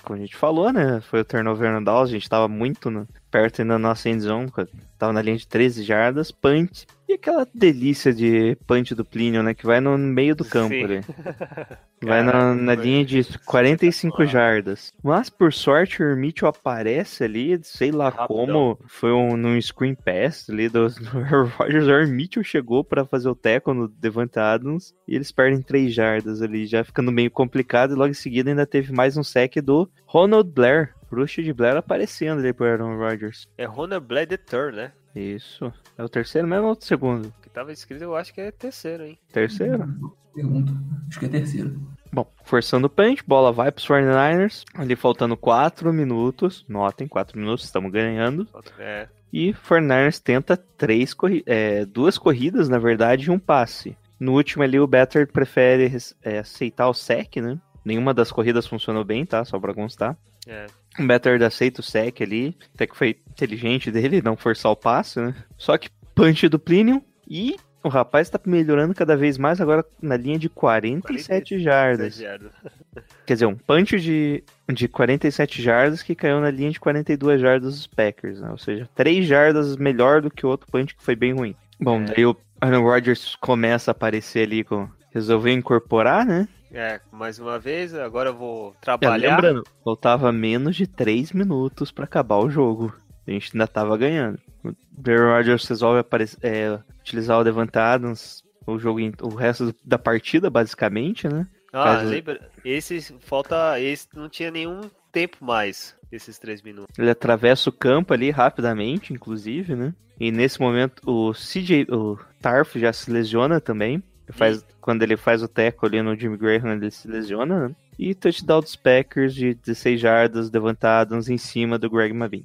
como a gente falou, né? Foi o turnover no a gente tava muito no- perto ainda da nossa end zone, tava na linha de 13 jardas, punch, e aquela delícia de punch do Plínio, né? Que vai no meio do campo Sim. ali. Vai na, na linha de 45 espetacular. jardas. Mas, por sorte, o Mitchell aparece ali, sei lá Rapidão. como, foi um, num screen pass ali do, do Aaron Rodgers. O Mitchell chegou pra fazer o tackle no Devante Adams e eles perdem 3 jardas ali, já ficando meio complicado. E logo em seguida ainda teve mais um sec do Ronald Blair. Bruxa de Blair aparecendo ali pro Aaron Rodgers. é Ronald Blair the Third, né? Isso. É o terceiro mesmo ou o segundo? Que tava escrito, eu acho que é terceiro, hein? Terceiro? Pergunta. Acho que é terceiro. Bom, forçando o punch, bola vai pros 49ers. Ali faltando 4 minutos. Notem, 4 minutos, estamos ganhando. É, E 49ers tenta três corri é, duas corridas, na verdade, e um passe. No último ali, o Better prefere é, aceitar o sec, né? Nenhuma das corridas funcionou bem, tá? Só pra constar. É. O Better aceita o sec ali. Até que foi inteligente dele não forçar o passe, né? Só que punch do Plinium. E o rapaz tá melhorando cada vez mais agora na linha de 47 jardas. Exagerado. Quer dizer, um punch de, de 47 jardas que caiu na linha de 42 jardas dos Packers, né? Ou seja, 3 jardas melhor do que o outro punch que foi bem ruim. Bom, É. daí o Aaron Rodgers começa a aparecer ali com. Resolveu incorporar, né? É, mais uma vez, agora eu vou É, trabalhar. lembrando, faltava menos de 3 minutos pra acabar o jogo. A gente ainda tava ganhando. O Aaron Rodgers resolve aparecer, é, utilizar o Devante Adams o jogo, o resto da partida, basicamente, né? Ah, Caso- lembra? Esse falta. Esse não tinha nenhum tempo mais, esses três minutos. Ele atravessa o campo ali rapidamente, inclusive, né? E nesse momento o CJ, o Tarf já se lesiona também. Faz, quando ele faz o teco ali no Jimmy Graham, ele se lesiona, né? E touchdown dos Packers de 16 jardas levantados em cima do Greg Mabin.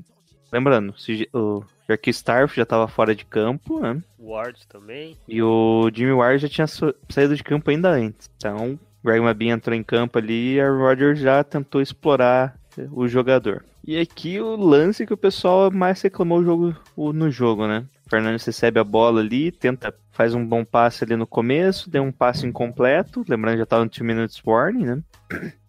Lembrando, o Jarquis Tarf já estava fora de campo, né? Ward também. E o Jimmy Ward já tinha saído de campo ainda antes. Então, o Greg Mabin entrou em campo ali e a Rodgers já tentou explorar eh, o jogador. E aqui o lance que o pessoal mais reclamou o jogo, no jogo, né? O Fernandes recebe a bola ali, tenta, faz um bom passe ali no começo, deu um passe incompleto, lembrando já tava no 2 minutes warning, né?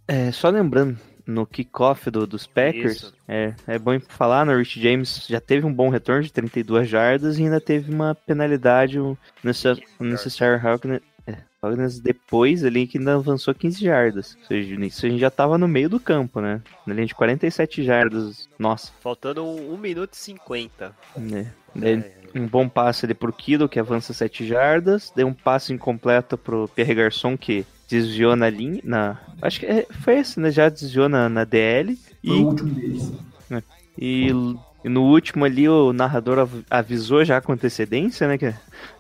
É, só lembrando, no kickoff do, dos Packers, Isso. é, é bom falar, né? O Rich James já teve um bom retorno de 32 jardas e ainda teve uma penalidade, um necess- necessary roughness, é, depois ali que ainda avançou 15 jardas. Ou seja, nisso a gente já tava no meio do campo, né? Na linha de 47 jardas. Nossa, Faltando 1 minuto e 50. né? Daí, É, um bom passe ali pro Kido, que avança 7 jardas. Deu um passe incompleto pro Pierre Garçon, que desviou na linha. Na... Acho que é- foi esse, né? Já desviou na, na DL. Foi E, o último deles. e, e no último ali, o narrador av- avisou já com antecedência, né? Que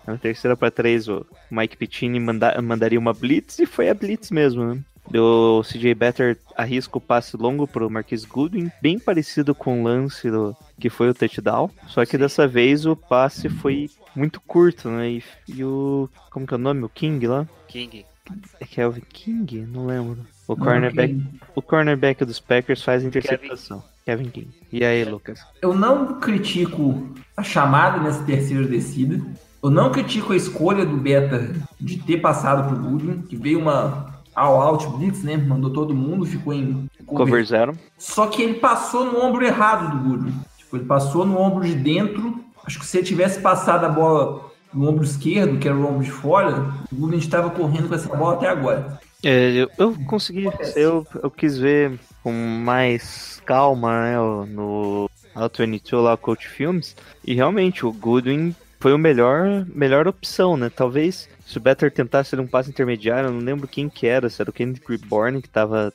na terceira para três, o Mike Pittini manda- mandaria uma blitz. E foi a blitz mesmo, né? Deu o CJ Better arrisca o passe longo pro Marquis Goodwin, bem parecido com o lance do, que foi o touchdown. Só que dessa vez o passe foi muito curto, né? E, e o. Como que é o nome? O King lá? King. É Kelvin King? Não lembro. O cornerback, o cornerback dos Packers faz a interceptação. Kevin King. E aí, Lucas? Eu não critico a chamada nessa terceira descida. Eu não critico a escolha do Beta de ter passado pro Goodwin, que veio uma all-out blitz, né? Mandou todo mundo, ficou em Cover zero. Só que ele passou no ombro errado do Goodwin. Ele passou no ombro de dentro. Acho que se ele tivesse passado a bola no ombro esquerdo, que era o ombro de fora, o Goodwin estava correndo com essa bola até agora. É, eu, eu consegui. Eu, eu quis ver com mais calma, né? No Auto 22 lá, o Coach Films. E realmente, o Goodwin foi o melhor, melhor opção, né? Talvez se o Better tentasse um passe intermediário, eu não lembro quem que era, se era o Kendrick Reborn que tava.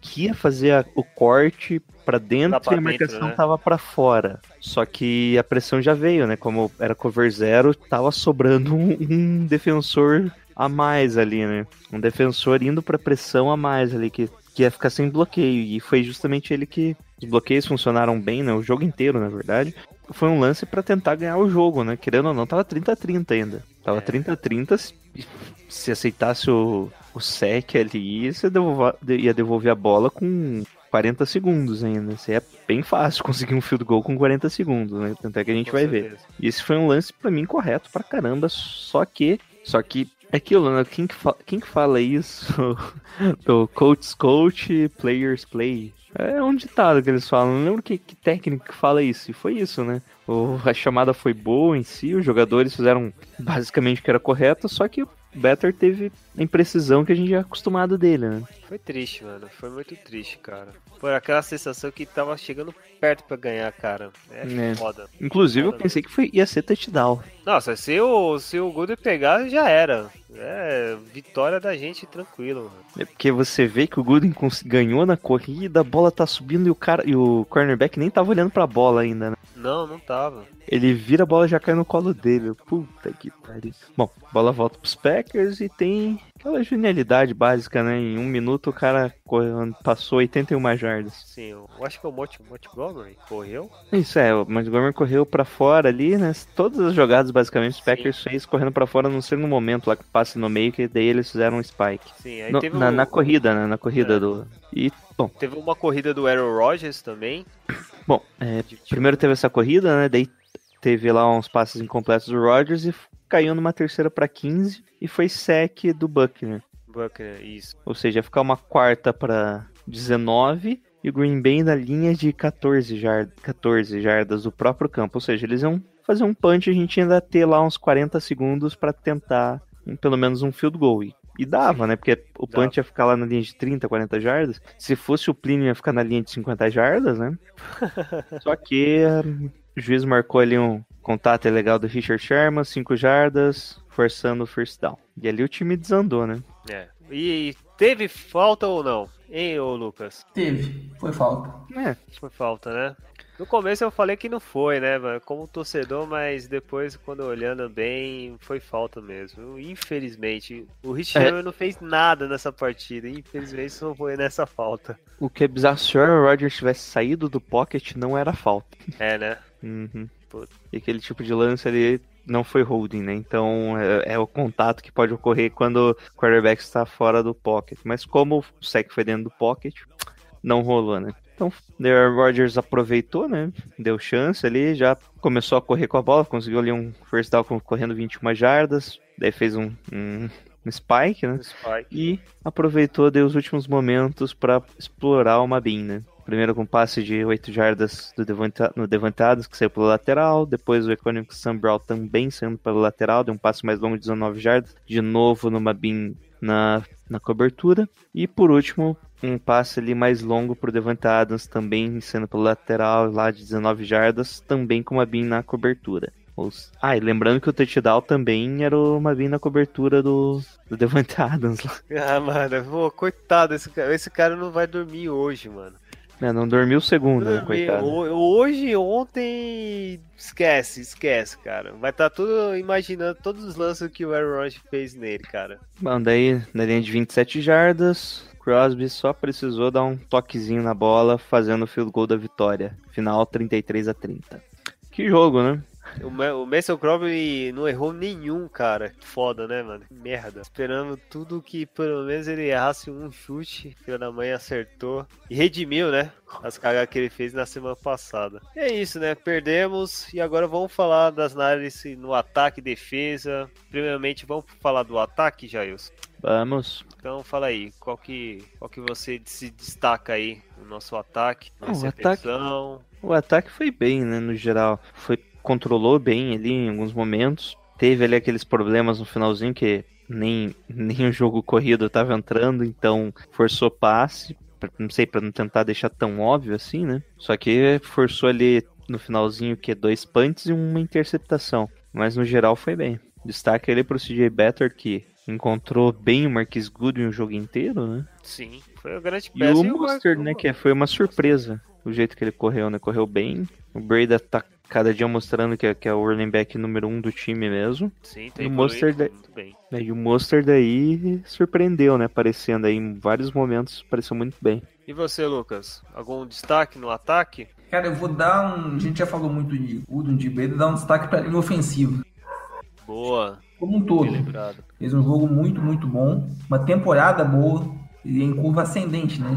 Que ia fazer a- o corte pra dentro pra e a dentro, marcação né? tava pra fora. Só que a pressão já veio, né? Como era cover zero, tava sobrando um, um defensor a mais ali, né? Um defensor indo pra pressão a mais ali, que, que ia ficar sem bloqueio. E foi justamente ele que. Os bloqueios funcionaram bem, né? O jogo inteiro, na verdade. Foi um lance pra tentar ganhar o jogo, né? Querendo ou não, tava 30 a 30 ainda. Tava 30 a 30. Se, se aceitasse o, o sec ali, você devolva- ia devolver a bola com 40 segundos ainda. Isso é bem fácil conseguir um field goal com 40 segundos, né? Tanto é que a gente Com vai ver. certeza. E esse foi um lance pra mim correto pra caramba, só que só que é aquilo, né? Quem que, fa- quem que fala isso? Do coach coach, players play. É um ditado que eles falam, não lembro que, que técnico que fala isso, e foi isso, né? O, a chamada foi boa em si, os jogadores fizeram basicamente o que era correto, só que Better teve a imprecisão que a gente é acostumado dele, né? Foi triste, mano. Foi muito triste, cara. Foi aquela sensação que tava chegando perto pra ganhar, cara. É, É. foda. Inclusive eu Foda pensei que foi, ia ser touchdown. Nossa, se o, se o Gooden pegar, já era. É, vitória da gente tranquilo, mano. É porque você vê que o Gooden ganhou na corrida, a bola tá subindo e o cara e o cornerback nem tava olhando pra bola ainda, né? Não, não tava. Ele vira a bola e já cai no colo dele. Puta que pariu. Bom, bola volta pros Packers e tem aquela genialidade básica, né? Em um minuto o cara passou 81 jardas. Sim, eu acho que o Mont Montgomery correu. Isso é, o Montgomery correu pra fora ali, né? Todas as jogadas basicamente os Sim. Packers fez correndo pra fora, a não ser no momento lá que passa no meio, que daí eles fizeram um spike. Sim, aí No- teve, na, o- na corrida, né? Na corrida É. do. E, bom, teve uma corrida do Aaron Rodgers também. bom é, Primeiro teve essa corrida, né? Daí teve lá uns passes incompletos do Rodgers e caiu numa terceira pra 15 e foi sec do Buckner. Buckner, isso. Ou seja, ia ficar uma quarta pra 19 e o Green Bay na linha de 14, jar 14 jardas do próprio campo. Ou seja, eles iam fazer um punch e a gente ainda ter lá uns 40 segundos pra tentar um- pelo menos um field goal. E, e dava, né? Porque o Dava. punch ia ficar lá na linha de 30, 40 jardas. Se fosse o Plínio, ia ficar na linha de 50 jardas, né? Só que hum, o juiz marcou ali um contato ilegal do Richard Sherman, 5 jardas, forçando o first down. E ali o time desandou, né? É. E teve falta ou não? Hein, ô Lucas? Teve, foi falta. É, Foi falta, né? No começo eu falei que não foi, né, mano? Como torcedor, mas depois, quando olhando bem, foi falta mesmo. Infelizmente, o Rich É. Sherman não fez nada nessa partida. Infelizmente, só foi nessa falta. o que é bizarro, se o Aaron Rodgers tivesse saído do pocket, não era falta. É, né? Uhum. Putz. E aquele tipo de lance ali não foi holding, né? Então é, é o contato que pode ocorrer quando o quarterback está fora do pocket. Mas como o sec foi dentro do pocket, não rolou, né? Então, o Aaron Rodgers aproveitou, né? Deu chance ali, já começou a correr com a bola, conseguiu ali um first down correndo 21 jardas, daí fez um, um, um spike, né? Spike. E aproveitou deu os últimos momentos para explorar uma bin, né? Primeiro com passe de 8 jardas do Devonta- no Devantados, que saiu pelo lateral. Depois o Economic Sam Brown também saindo pelo lateral, deu um passe mais longo de 19 jardas. De novo no Mabin na, na cobertura. E por último, um passe ali mais longo pro Devante Adams, também sendo pelo lateral, lá de 19 jardas, também com o Mabin na cobertura. Ah, e lembrando que o touchdown também era o Mabin na cobertura do, do Devante Adams. lá. Ah, mano, pô, coitado, esse cara, esse cara não vai dormir hoje, mano. É, não dormiu o segundo, né, coitado. Ho- Hoje, ontem, esquece, esquece, cara. Vai estar tudo imaginando todos os lances que o Aaron Rodgers fez nele, cara. Bom, daí na linha de 27 jardas, Crosby só precisou dar um toquezinho na bola, fazendo o field goal da vitória. Final 33 a 30. Que jogo, né? O, o Mason Crosby não errou nenhum, cara. Foda, né, mano? Merda. Esperando tudo que pelo menos ele errasse um chute. Filho da mãe acertou. E redimiu, né? As cagadas que ele fez na semana passada. E é isso, né? Perdemos. E agora vamos falar das análises no ataque e defesa. Primeiramente, vamos falar do ataque, Jailson. Vamos. Então fala aí, qual que, qual que você se destaca aí no nosso ataque? Ah, o ataque-? O ataque foi bem, né, no geral. Foi, controlou bem ali em alguns momentos. Teve ali aqueles problemas no finalzinho que nem, nem o jogo corrido tava entrando, então forçou passe. Não sei, pra não tentar deixar tão óbvio assim, né? Só que forçou ali no finalzinho que dois punts e uma interceptação. Mas no geral foi bem. Destaque ali pro CJ Better que encontrou bem o Marquis Goodwin o jogo inteiro, né? Sim, foi uma grande E peça. o Mar- Mustard, né, que foi uma surpresa o jeito que ele correu, né? Correu bem. O Breda tá cada dia mostrando que é, que é o running back número um do time mesmo. Sim, tá E o muito bem. né, E o Mustard aí surpreendeu, né? Aparecendo aí em vários momentos, apareceu muito bem. E você, Lucas? Algum destaque no ataque? Cara, eu vou dar um. A gente já falou muito de Udon, de Breda, dar um destaque pra linha ofensiva. Boa, Como um todo. Fez um jogo muito, muito bom. Uma temporada boa. E em curva ascendente, né?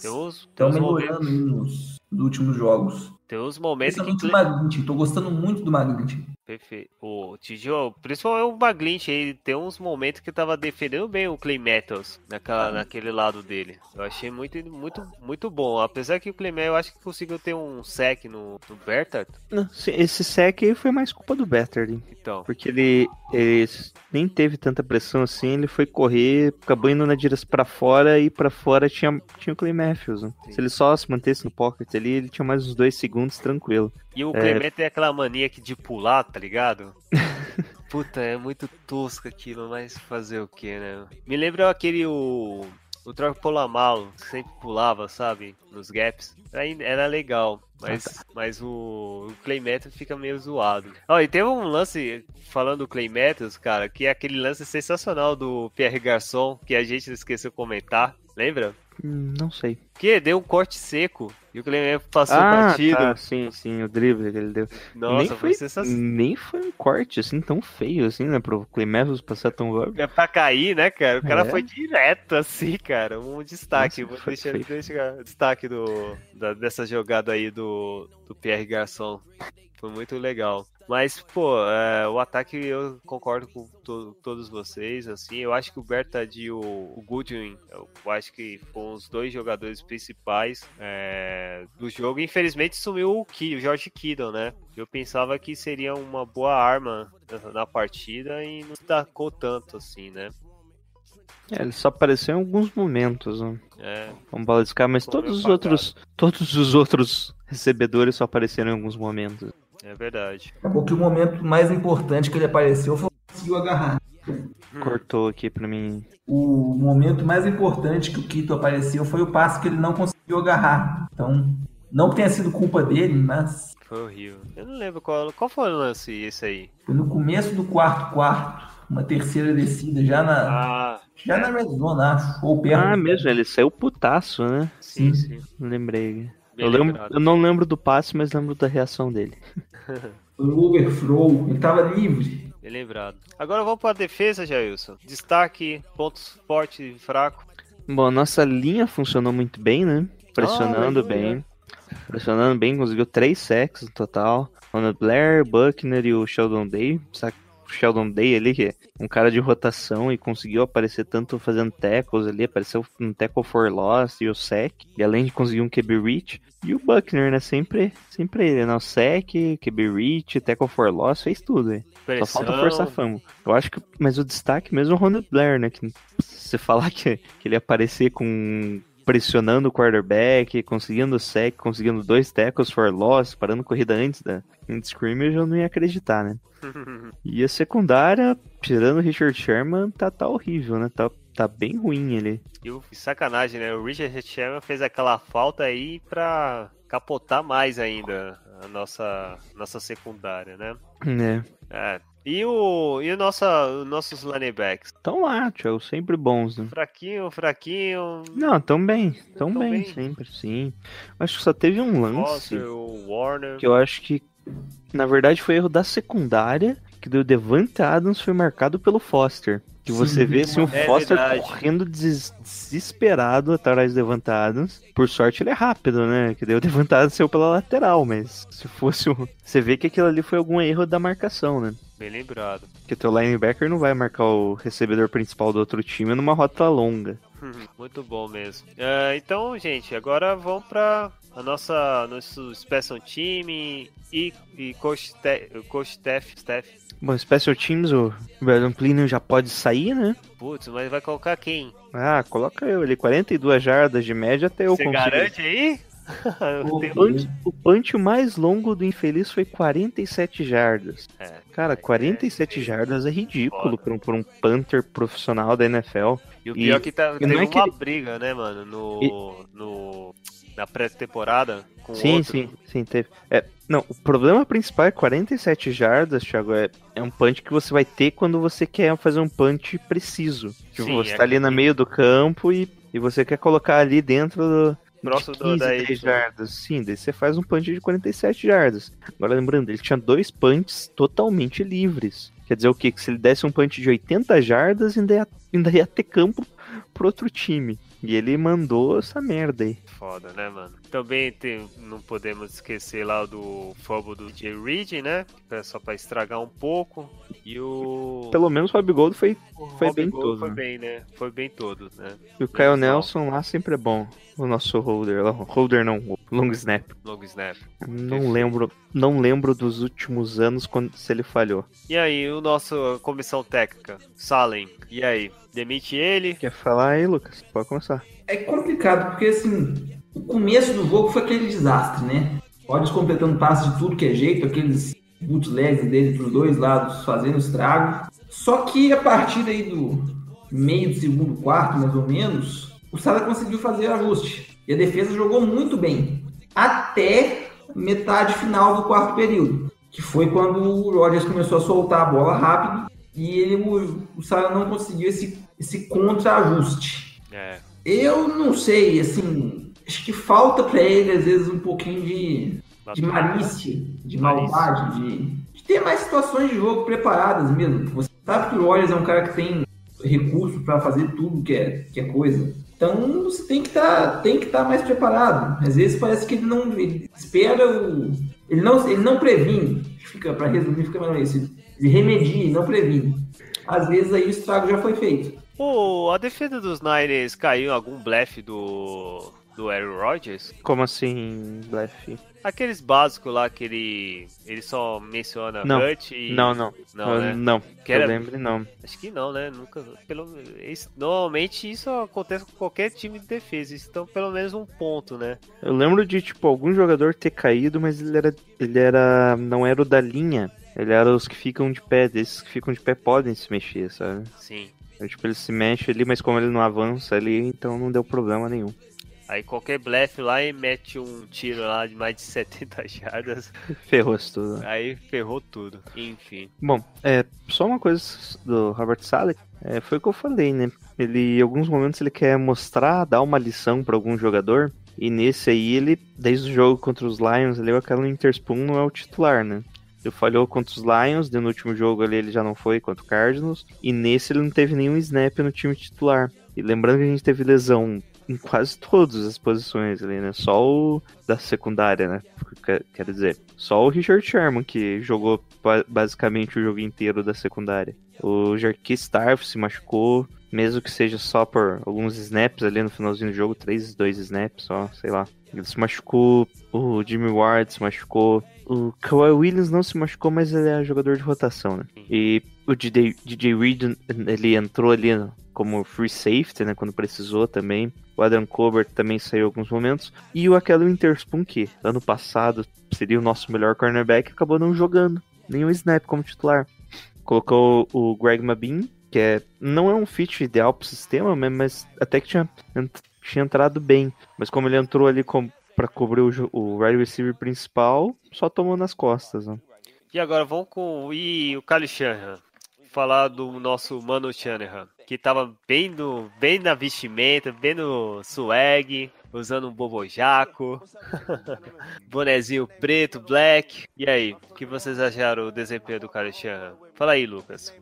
Tem tem Estão melhorando nos últimos jogos. Tem uns momentos que... Principalmente o Maglint. Tô gostando muito do Maglint. Perfeito. O Tijô, principalmente o Baglint, ele tem uns momentos que tava defendendo bem o Clay Metals naquela, naquele lado dele. Eu achei muito, muito, muito bom. Apesar que o Clay Metals, eu acho que conseguiu ter um sec no, no Bertart. Não, se- esse sec foi mais culpa do hein? Então, Porque ele, ele nem teve tanta pressão assim, ele foi correr, acabou indo na direção pra fora e pra fora tinha, tinha o Clay Matthews. Né? Se ele só se mantesse no pocket ali, ele tinha mais uns dois segundos tranquilo. E o É. Clemente tem aquela mania que de pular, tá ligado? Puta, é muito tosco aquilo, mas fazer o que, né? Me lembra aquele o. O Troca Polamalo, que sempre pulava, sabe? Nos gaps. Aí Era legal. Mas, mas o, o Clay Matthews fica meio zoado. Ó, e teve um lance, falando do Clay Matthews, cara, que é aquele lance sensacional do Pierre Garçon, que a gente esqueceu de comentar. Lembra? Hum, não sei. Que deu um corte seco e o Matthews passou ah, batido. tá, sim, sim, o drible que ele deu. Nossa, nem foi, foi, sensacional. nem foi um corte assim tão feio assim, né? Pro Matthews passar tão óbvio. É pra cair, né, cara? O cara É. foi direto assim, cara. Um destaque. Nossa, Vou deixar, deixar destaque do, da- dessa jogada aí do, do Pierre Garçon. Foi muito legal. Mas, pô, é, o ataque eu concordo com to- todos vocês, assim. Eu acho que o Bertad e o, o Goodwin, eu acho que foram os dois jogadores principais é, do jogo. Infelizmente sumiu o, Ki, o George Kittle, né? Eu pensava que seria uma boa arma na, na partida e não destacou tanto, assim, né? É, ele só apareceu em alguns momentos, né? É, Vamos bola de cá, mas todos os outros, todos os outros recebedores só apareceram em alguns momentos. é verdade. Acabou que o momento mais importante que ele apareceu foi que conseguiu agarrar. Cortou aqui pra mim. O momento mais importante que o Quito apareceu foi o passe que ele não conseguiu agarrar. Então, não que tenha sido culpa dele, mas Foi horrível. Eu não lembro qual, qual foi o lance esse aí. foi no começo do quarto quarto, uma terceira descida, já na, Ah, já na red zone, acho, ou perto. Ah, mesmo, ele saiu putaço, né? sim, Sim. sim. Lembrei. Bem Eu, lembro, eu não lembro do passe, mas lembro da reação dele. Foi no overthrow, ele tava livre. Bem lembrado. Agora vamos para a defesa, Jailson. Destaque, pontos forte e fraco. Bom, a nossa linha funcionou muito bem, né? Pressionando Ah, bem. Pressionando bem, conseguiu três sacks no total. Ronald Blair, Buckner e o Sheldon Day. Sa- Sheldon Day ali, que é um cara de rotação e conseguiu aparecer tanto fazendo tackles ali, apareceu um tackle for loss e o sec, e além de conseguir um QB reach. E o Buckner, né, sempre, sempre ele, né, o sec, QB reach, tackle for loss, fez tudo? Só falta força famo. Eu acho que, mas o destaque mesmo é o Ronald Blair, né, que se você falar que, que ele aparecer com pressionando o quarterback, conseguindo sec, conseguindo dois tackles for loss, parando corrida antes da end scrimmage, eu não ia acreditar, né? E a secundária, tirando o Richard Sherman, tá, tá horrível, né? Tá, tá bem ruim ele. E o sacanagem, né? O Richard Sherman fez aquela falta aí pra capotar mais ainda a nossa, nossa secundária, né? É. É. E o e o nossa, os nossos linebackers? Tão lá, tio, sempre bons, né? Fraquinho, fraquinho. Não, tão bem, tão, Tão bem, bem. sempre, sim. Acho que só teve um lance Foster, o Warner. que eu acho que, na verdade, foi erro da secundária, que do Devante Adams foi marcado pelo Foster. Que você Sim, vê assim, o é Foster verdade. correndo des- desesperado atrás do Devante Adams. Por sorte ele é rápido, né? Que daí o Devante Adams saiu pela lateral, mas se fosse o... Você vê que aquilo ali foi algum erro da marcação, né? Bem lembrado. Porque teu linebacker não vai marcar o recebedor principal do outro time numa rota longa. Muito bom mesmo. É, então, gente, agora vamos para a nossa nosso special time e, e coach, te, coach staff, staff. Bom, Special Teams, o Brandon Plinion já pode sair, né? Putz, mas vai colocar quem? Ah, coloca eu ali, 42 jardas de média até eu Você consigo. garante aí? O punch, o punch mais longo do infeliz foi 47 jardas. É, Cara, 47 jardas é ridículo por um, por um punter profissional da NFL. E o E- pior é que tá, e teve não é uma que ele- briga, né, mano, no, no na pré-temporada com Sim, outro. sim, sim, teve. É, não, o problema principal é 47 jardas, Thiago, é, é um punch que você vai ter quando você quer fazer um punch preciso. Tipo, Sim, você é tá ali no meio do campo e, e você quer colocar ali dentro do, Próximo de do- 15, da 10 Y. jardas. Sim, daí você faz um punch de 47 jardas. Agora lembrando, ele tinha dois punches totalmente livres. Quer dizer o quê? Que se ele desse um punch de 80 jardas, ainda ia, ainda ia ter campo pro outro time. E ele mandou essa merda aí. Foda, né, mano? Também tem, não podemos esquecer lá do fumble do J. Reed, né? É só pra estragar um pouco. E o. Pelo menos o Gold foi. o foi Robbie bem Gold todo, Foi né? bem, né? Foi bem todo, né? E o Kyle. Nelson lá sempre é bom. O nosso holder lá. Holder não, long snap. Long snap. Não Perfeito. lembro, não lembro dos últimos anos quando, se ele falhou. E aí, o nosso comissão técnica, Salem. E aí? Demite ele? Quer falar aí, Lucas? Pode começar. É complicado, porque assim, o começo do jogo foi aquele desastre, né? Olhos completando passes de tudo que é jeito, aqueles bootlegs dele pros dois lados fazendo estrago. Só que a partir aí do meio do segundo quarto, mais ou menos, o Sala conseguiu fazer o ajuste. E a defesa jogou muito bem. Até metade final do quarto período. Que foi quando o Rodgers começou a soltar a bola rápido e ele, o, o não conseguiu esse, esse contra-ajuste. É. Eu não sei, assim, acho que falta pra ele, às vezes, um pouquinho de, de malícia, de Malícia. maldade, de, de ter mais situações de jogo preparadas mesmo. Você sabe que o Rogers é um cara que tem recurso pra fazer tudo que é, que é coisa. Então você tem que estar que estar mais preparado. Às vezes parece que ele não ele espera o ele não ele não previne. Fica para resumir fica melhor isso. Ele remedia não previne. Às vezes aí o estrago já foi feito. Pô, a defesa dos Niners caiu em algum blefe do. do Aaron Rodgers? Como assim, Bleff? Aqueles básicos lá que ele. ele só menciona Não. Hut e. Não, não. Não, Eu- né? Não, Que era- eu lembre, não. Acho que não, né? Nunca. Pelo, isso- normalmente isso acontece com qualquer time de defesa. Então pelo menos um ponto, né? Eu lembro de, tipo, algum jogador ter caído, mas ele era. Ele era. não era o da linha. Ele era os que ficam de pé. Esses que ficam de pé podem se mexer, sabe? Sim. Então, tipo, ele se mexe ali, mas como ele não avança ali, então não deu problema nenhum. Aí qualquer blefe lá e mete um tiro lá de mais de 70 jardas. Ferrou-se tudo. Aí ferrou tudo. Enfim. Bom, é, só uma coisa do Robert Saleh, é, foi o que eu falei, né? Ele, em alguns momentos, ele quer mostrar, dar uma lição para algum jogador, e nesse aí, ele, desde o jogo contra os Lions, ele, o Kellen Interspoon não é o titular, né? Ele falhou contra os Lions, no último jogo ali ele já não foi contra o Cardinals, e nesse ele não teve nenhum snap no time titular. E lembrando que a gente teve lesão em quase todas as posições ali, né? Só o da secundária, né? Quer, dizer, só o Richard Sherman que jogou ba- basicamente o jogo inteiro da secundária. O Jarquis Starf se machucou, mesmo que seja só por alguns snaps ali no finalzinho do jogo, três, dois snaps só, sei lá. Ele se machucou, o Jimmy Ward se machucou, o Kawhi Williams não se machucou, mas ele é jogador de rotação, né? E o DJ, DJ Reed, ele entrou ali como free safety, né, quando precisou também. O Adam Colbert também saiu em alguns momentos. E o aquele Witherspoon, que ano passado seria o nosso melhor cornerback, acabou não jogando nenhum snap como titular. Colocou o Greg Mabin, que é, não é um fit ideal pro sistema, mas- mas até que tinha, tinha entrado bem. Mas como ele entrou ali com, pra cobrir o, o wide receiver principal, só tomou nas costas. Né? E agora vamos com e o Kyle Shanahan. Falar do nosso Mano Shanahan, que tava bem, no, bem na vestimenta, bem no swag, usando um bobojaco, bonezinho preto, black. E aí, o que vocês acharam do desempenho do Kyle Shanahan? Fala aí, Lucas.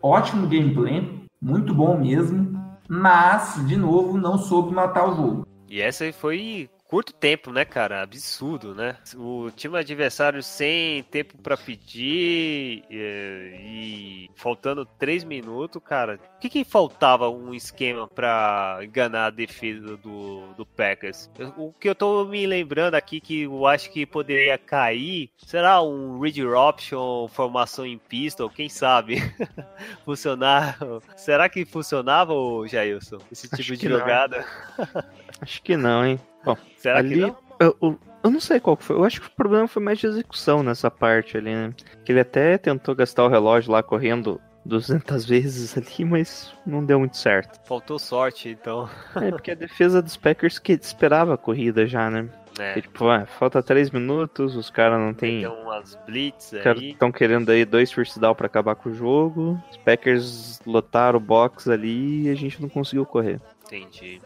Ótimo gameplay, muito bom mesmo, mas, de novo, não soube matar o jogo. E essa foi curto tempo, né, cara? Absurdo, né? O time adversário sem tempo pra pedir eh, e, faltando três minutos, cara. O que, que faltava um esquema pra enganar a defesa do, do Packers? O que eu tô me lembrando aqui que eu acho que poderia cair, será um read option, formação em pistol, quem sabe? Funcionar. Será que funcionava, Jailson? Esse Acho tipo de que não. jogada? Acho que não, hein? Bom, Será que ali, não? eu, eu- eu não sei qual que foi. Eu acho que o problema foi mais de execução nessa parte ali, né? Que ele até tentou gastar o relógio lá correndo 200 vezes ali, mas não deu muito certo. Faltou sorte, então. É, porque a defesa dos Packers que esperava a corrida já, né? É, Que, tipo, ah, falta 3 minutos, os caras não tem. tem umas blitz Os caras aí. estão querendo aí dois first down pra acabar com o jogo. Os Packers lotaram o box ali e a gente não conseguiu correr. Entendi.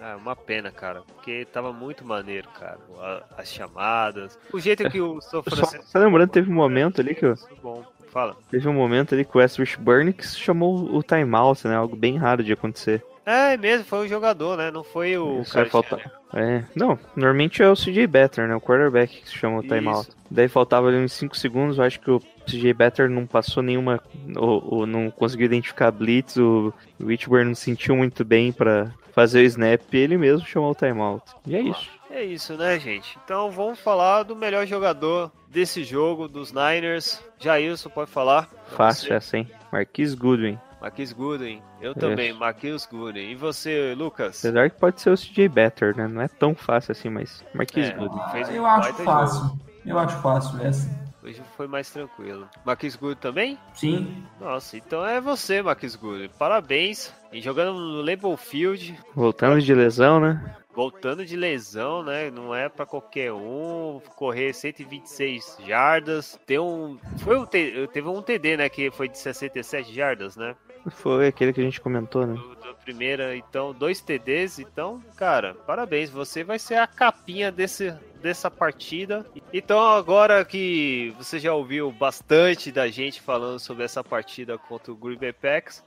Ah, uma pena, cara, porque tava muito maneiro, cara. A- As chamadas. O jeito que o São Só, Francisco. só lembrando, teve um momento ali que eu, Bom, fala. Teve um momento ali que o Westbury Burnix chamou o timeout, né? Algo bem raro de acontecer. É mesmo, foi o jogador, né? Não foi o. Isso Kyle faltar. Shanahan. É, não, normalmente é o CJ Better, né? O quarterback que se chama o timeout. Isso. Daí faltava ali uns 5 segundos, eu acho que o CJ Better não passou nenhuma, ou, ou não conseguiu identificar a blitz, o Whitburn não sentiu muito bem pra fazer o snap ele mesmo chamou o timeout. E é isso. É isso, né, gente? Então vamos falar do melhor jogador desse jogo, dos Niners. Jailson, pode falar? Fácil essa, hein? Marquis Goodwin. Marquis Gooden. Eu também, Marquis Gooden. E você, Lucas? Apesar que pode ser o CJ Better, né? Não é tão fácil assim, mas Marquis É. Goodwin. Fez um Eu acho fácil. jogo. Eu acho fácil essa. Hoje foi mais tranquilo. Marquis Gooden também? Sim, Nossa, então é você, Marquis Gooden. Parabéns. E jogando no Label Field, Voltando de lesão, né? voltando de lesão, né? Não é pra qualquer um. Correr 126 jardas. Tem um. Foi um, teve um TD, né? Que foi de 67 jardas, né? Foi aquele que a gente comentou, né? Da primeira, então, dois TDs. Então, cara, parabéns. Você vai ser a capinha desse, dessa partida. Então, agora que você já ouviu bastante da gente falando sobre essa partida contra o Green Bay Packers,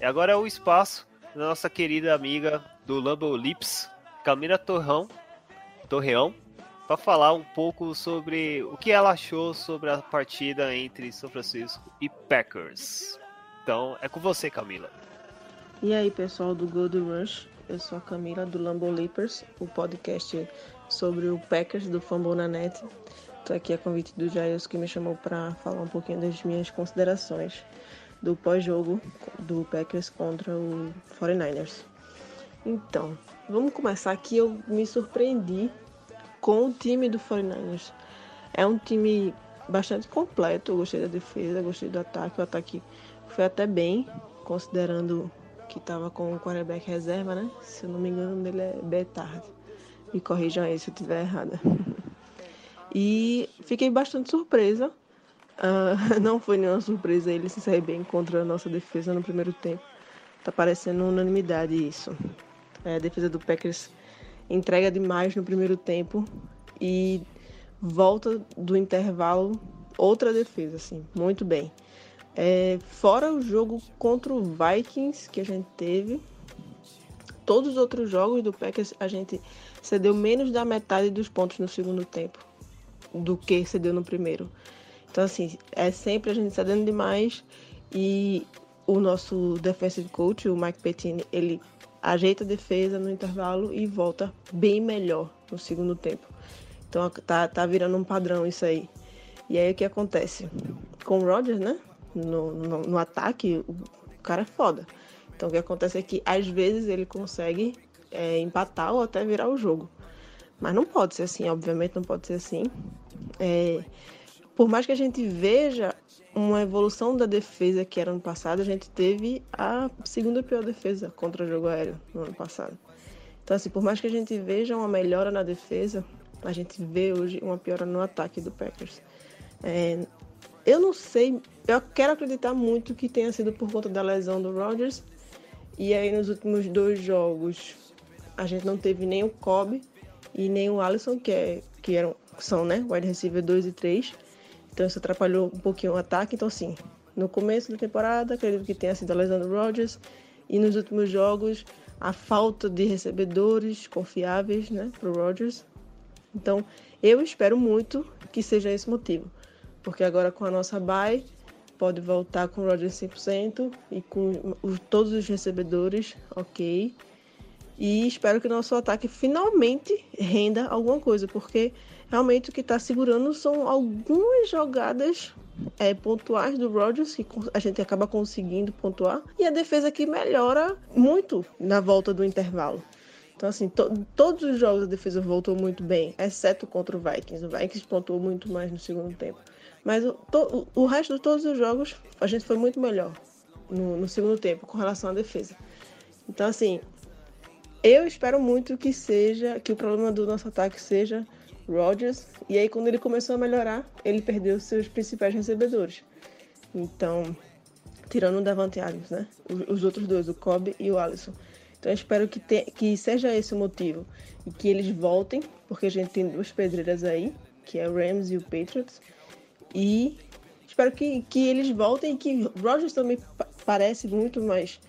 e agora é o espaço da nossa querida amiga do Lambo Lips, Camila Torrão, Torreão, para falar um pouco sobre o que ela achou sobre a partida entre São Francisco e Packers. Então, é com você, Camila. E aí, pessoal do Gold Rush, eu sou a Camila do Lambo Leapers, o podcast sobre o Packers do Fambonanet. Estou aqui a convite do Jails que me chamou para falar um pouquinho das minhas considerações do pós-jogo do Packers contra o 49ers. Então, vamos começar aqui. Eu me surpreendi com o time do 49ers. É um time bastante completo. Eu gostei da defesa, gostei do ataque. O ataque foi até bem, considerando que estava com o quarterback reserva, né? Se eu não me engano, dele é Betard. Me corrijam aí se eu estiver errada. E fiquei bastante surpresa. Ah, não foi nenhuma surpresa ele se sair bem contra a nossa defesa no primeiro tempo. Tá parecendo unanimidade isso. É, a defesa do Packers entrega demais no primeiro tempo e volta do intervalo outra defesa, assim, muito bem. É, fora o jogo contra o Vikings que a gente teve, todos os outros jogos do Packers a gente cedeu menos da metade dos pontos no segundo tempo do que cedeu no primeiro. Então, assim, é sempre a gente cedendo demais e o nosso defensive coach, o Mike Pettine, ele ajeita a defesa no intervalo e volta bem melhor no segundo tempo. Então tá, tá virando um padrão isso aí. E aí o que acontece? Com o Rodgers, né? No, no, no ataque, o cara é foda. Então o que acontece é que às vezes ele consegue é, empatar ou até virar o jogo. Mas não pode ser assim, obviamente não pode ser assim. É, por mais que a gente veja uma evolução da defesa que era ano passado, a gente teve a segunda pior defesa contra o jogo aéreo no ano passado. Então, assim, por mais que a gente veja uma melhora na defesa, a gente vê hoje uma piora no ataque do Packers. É, eu não sei, eu quero acreditar muito que tenha sido por conta da lesão do Rodgers. E aí, nos últimos dois jogos, a gente não teve nem o Cobb e nem o Alisson, que, é, que eram, são, né, wide receiver 2 e 3. Então isso atrapalhou um pouquinho o ataque. Então, assim, no começo da temporada, acredito que tenha sido a lesão Rodgers. E nos últimos jogos, a falta de recebedores confiáveis né, para o Rodgers. Então, eu espero muito que seja esse motivo. Porque agora com a nossa bye, pode voltar com o Rodgers 100% e com os, todos os recebedores ok. E espero que nosso ataque finalmente renda alguma coisa, porque realmente o que está segurando são algumas jogadas é, pontuais do Rodgers, que a gente acaba conseguindo pontuar, e a defesa que melhora muito na volta do intervalo. Então, assim, to todos os jogos a defesa voltou muito bem, exceto contra o Vikings. O Vikings pontuou muito mais no segundo tempo. Mas o, to, o resto de todos os jogos, a gente foi muito melhor no, no segundo tempo com relação à defesa. Então, assim, eu espero muito que seja, que o problema do nosso ataque seja Rodgers. E aí, quando ele começou a melhorar, ele perdeu seus principais recebedores. Então, tirando o Davante Adams, né? Os outros dois, o Cobb e o Alisson. Então, eu espero que, te, que seja esse o motivo. E que eles voltem, porque a gente tem duas pedreiras aí, que é o Rams e o Patriots. E espero que, que eles voltem que Rodgers também parece muito mais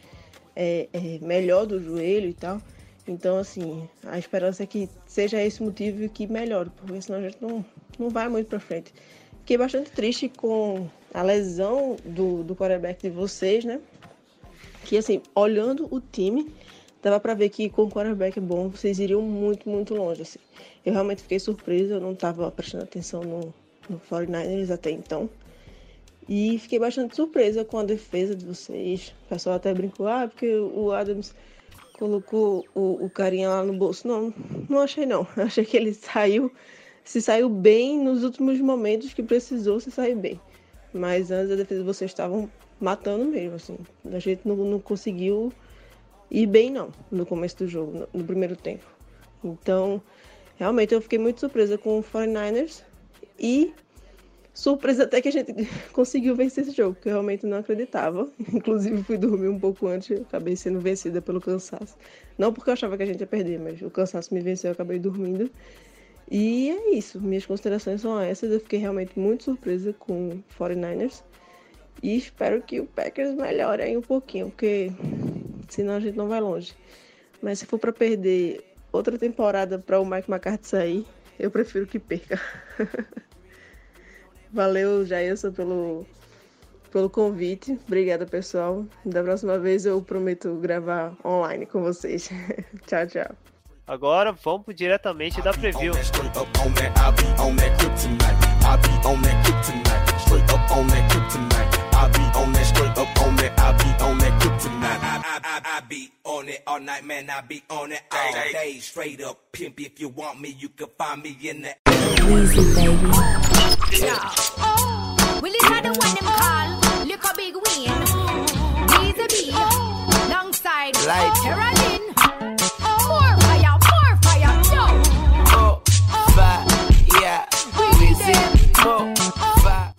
é, é, melhor do joelho e tal. Então, assim, a esperança é que seja esse motivo que melhore, porque senão a gente não, não vai muito para frente. Fiquei bastante triste com a lesão do, do quarterback de vocês, né? Que, assim, olhando o time, dava para ver que com o quarterback bom vocês iriam muito, muito longe, assim. Eu realmente fiquei surpresa, eu não estava prestando atenção no, no 49ers até então. E fiquei bastante surpresa com a defesa de vocês. O pessoal até brincou, ah, porque o Adams colocou o, o carinha lá no bolso. Não, não achei não. Achei que ele saiu, se saiu bem nos últimos momentos que precisou se sair bem. Mas antes a defesa vocês estavam matando mesmo, assim. A gente não, não conseguiu ir bem não no começo do jogo, no, no primeiro tempo. Então, realmente eu fiquei muito surpresa com o 49ers e surpresa até que a gente conseguiu vencer esse jogo, que eu realmente não acreditava. Inclusive fui dormir um pouco antes, acabei sendo vencida pelo cansaço. Não porque eu achava que a gente ia perder, mas o cansaço me venceu, eu acabei dormindo. E é isso, minhas considerações são essas. Eu fiquei realmente muito surpresa com o 49ers. E espero que o Packers melhore aí um pouquinho, porque senão a gente não vai longe. Mas se for para perder outra temporada para o Mike McCarthy sair, eu prefiro que perca. Valeu, Jailson, pelo, pelo convite. Obrigada, pessoal. Da próxima vez eu prometo gravar online com vocês. tchau, tchau. Agora vamos diretamente da preview. on it all night, man. I be on it all day. Straight up pimp. If you want me, you can find me in the. Weezy, baby.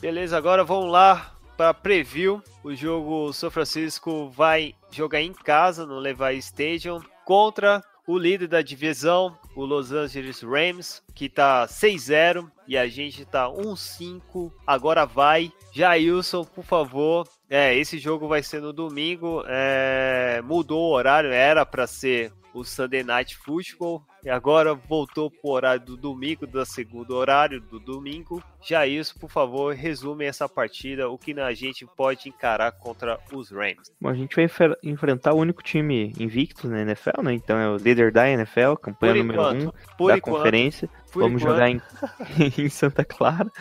Beleza, agora vamos lá para preview. O jogo São Francisco vai jogar em casa no Levi Stadium contra o líder da divisão, o Los Angeles Rams, que tá 6-0 e a gente tá 1-5. Agora vai. Jailson, por favor. É, esse jogo vai ser no domingo. É, mudou o horário, era para ser o Sunday Night Football. E agora voltou pro horário do domingo, da segunda horário do domingo. Já isso, por favor, resume essa partida, o que a gente pode encarar contra os Rams. Bom, a gente vai enfrentar o único time invicto na NFL, né? Então é o líder da NFL, campanha número enquanto, 1 por da enquanto, conferência. vamos enquanto. jogar em, em Santa Clara.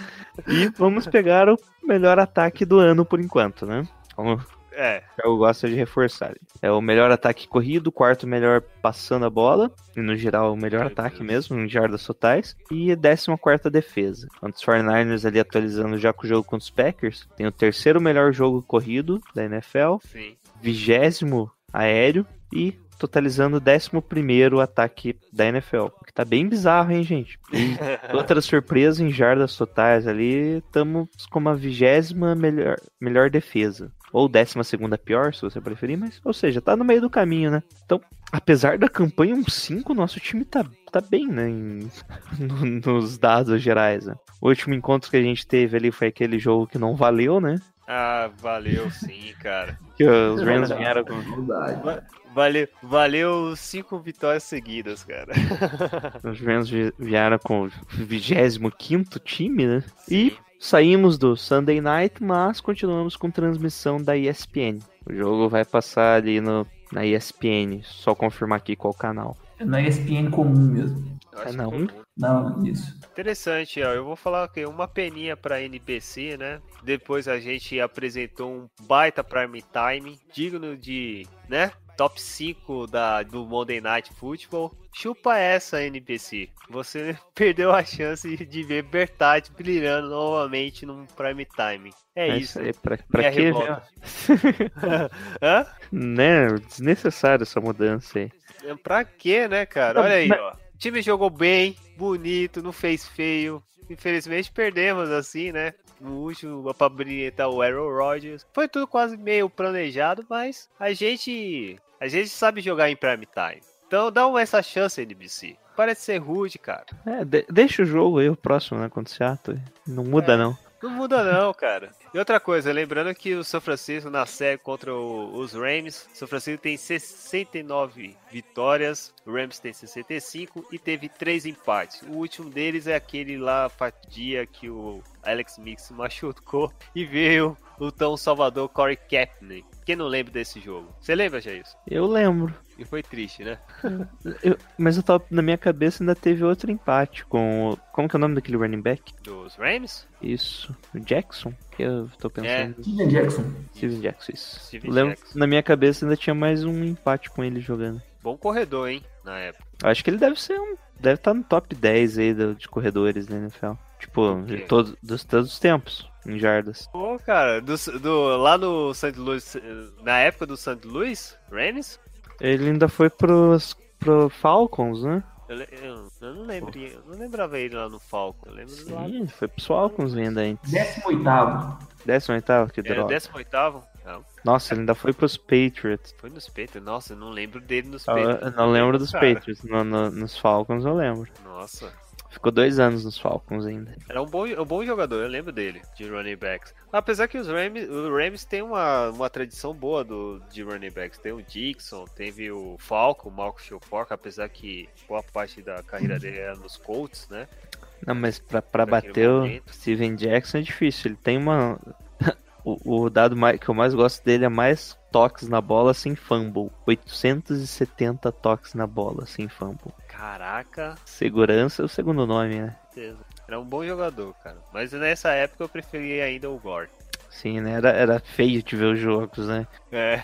E vamos pegar o melhor ataque do ano por enquanto, né? Como É, eu gosto de reforçar. É o melhor ataque corrido, quarto melhor passando a bola, e no geral o melhor ataque mesmo, em jardas totais, e a décima quarta defesa. Quanto os 49ers ali atualizando já com o jogo contra os Packers, tem o terceiro melhor jogo corrido da NFL, sim. vigésimo aéreo e totalizando o décimo primeiro ataque da NFL. O que tá bem bizarro, hein, gente? Outra surpresa em jardas totais ali, estamos com a vigésima melhor, melhor defesa. Ou décima segunda pior, se você preferir, mas, ou seja, tá no meio do caminho, né? Então, apesar da campanha 1-5, nosso time tá, tá bem, né? em- no- nos dados gerais, né? O último encontro que a gente teve ali foi aquele jogo que não valeu, né? Ah, valeu sim, cara. Que os Rams vieram com. Valeu, valeu cinco vitórias seguidas, cara. Os Rams vi- vieram com o 25 time, né? E saímos do Sunday Night, mas continuamos com transmissão da ESPN. O jogo vai passar ali no, na ESPN, só confirmar aqui qual canal. É na ESPN comum mesmo. Eu acho É, não. isso. Interessante, ó. Eu vou falar aqui uma peninha pra NBC, né? Depois a gente apresentou um baita prime time, digno de, né? Top 5 da, do Monday Night Football. Chupa essa, NBC. Você perdeu a chance de ver Bertati brilhando novamente num prime time. É, isso. aí, pra, pra que, velho? Hã? né? Desnecessário essa mudança aí. Pra quê, né, cara? Olha aí, ó. O time jogou bem, bonito, não fez feio. Infelizmente perdemos assim, né? No último pra brilhantar o Aaron Rodgers. Foi tudo quase meio planejado, mas a gente. A gente sabe jogar em prime time. Então dá essa chance, NBC. Parece ser rude, cara. É, de- deixa o jogo aí, o próximo, né? Contra o Seattle. Não muda, É. não. Não muda não, cara. E outra coisa, lembrando que o São Francisco na série contra o- os Rams, o São Francisco tem 69 vitórias, o Rams tem 65 e teve três empates. O último deles é aquele lá, dia que o Alex Mix machucou e veio o tão salvador Corey Kapney. Quem não lembra desse jogo? Você lembra, Jair? Eu lembro. E foi triste, né? Eu- mas eu tava, na minha cabeça ainda teve outro empate com. o- Como que é o nome daquele running back? Dos Rams? Isso. O Jackson? Que eu tô pensando. Steven Jackson. Steven Jackson, isso. Steven Eu lembro, Jackson. na minha cabeça ainda tinha mais um empate com ele jogando. Bom corredor, hein? Na época. Eu Acho que ele deve ser um. Deve estar no top 10 aí do- de corredores da NFL. Tipo, de todos, dos todos os tempos, em jardas. Pô, cara, do, do- lá no St. Louis, na época do St. Louis, Rams, Ele ainda foi pros, pro Falcons, né? eu, eu- eu não lembro, eu não lembrava ele lá no Falcon, eu lembro do lá. Sim, foi pros Falcons ainda antes. 18º. 18 que Era o droga. 18º? Não, Nossa, ele ainda foi pros Patriots. foi nos Patriots. Nossa, eu não lembro dele nos Patriots. eu não lembro dos Cara, Patriots. No- no- nos Falcons eu lembro. Nossa, Ficou dois anos nos Falcons ainda. era um bom, um bom jogador, eu lembro dele, de running backs. Apesar que os Rams, o Rams tem uma, uma tradição boa do, de running backs. Tem o Dixon, teve o Falco, o Malcolm Shofork, apesar que boa parte da carreira dele era nos Colts, né? Não, mas pra, pra bater o. Steven Jackson é difícil. Ele tem uma. O, o dado mais, que eu mais gosto dele é mais toques na bola sem fumble. 870 toques na bola sem fumble. Caraca, Segurança é o segundo nome, né? Era um bom jogador, cara. Mas nessa época eu preferia ainda o Gore. Sim, né? Era, era feio de ver os jogos, né? É.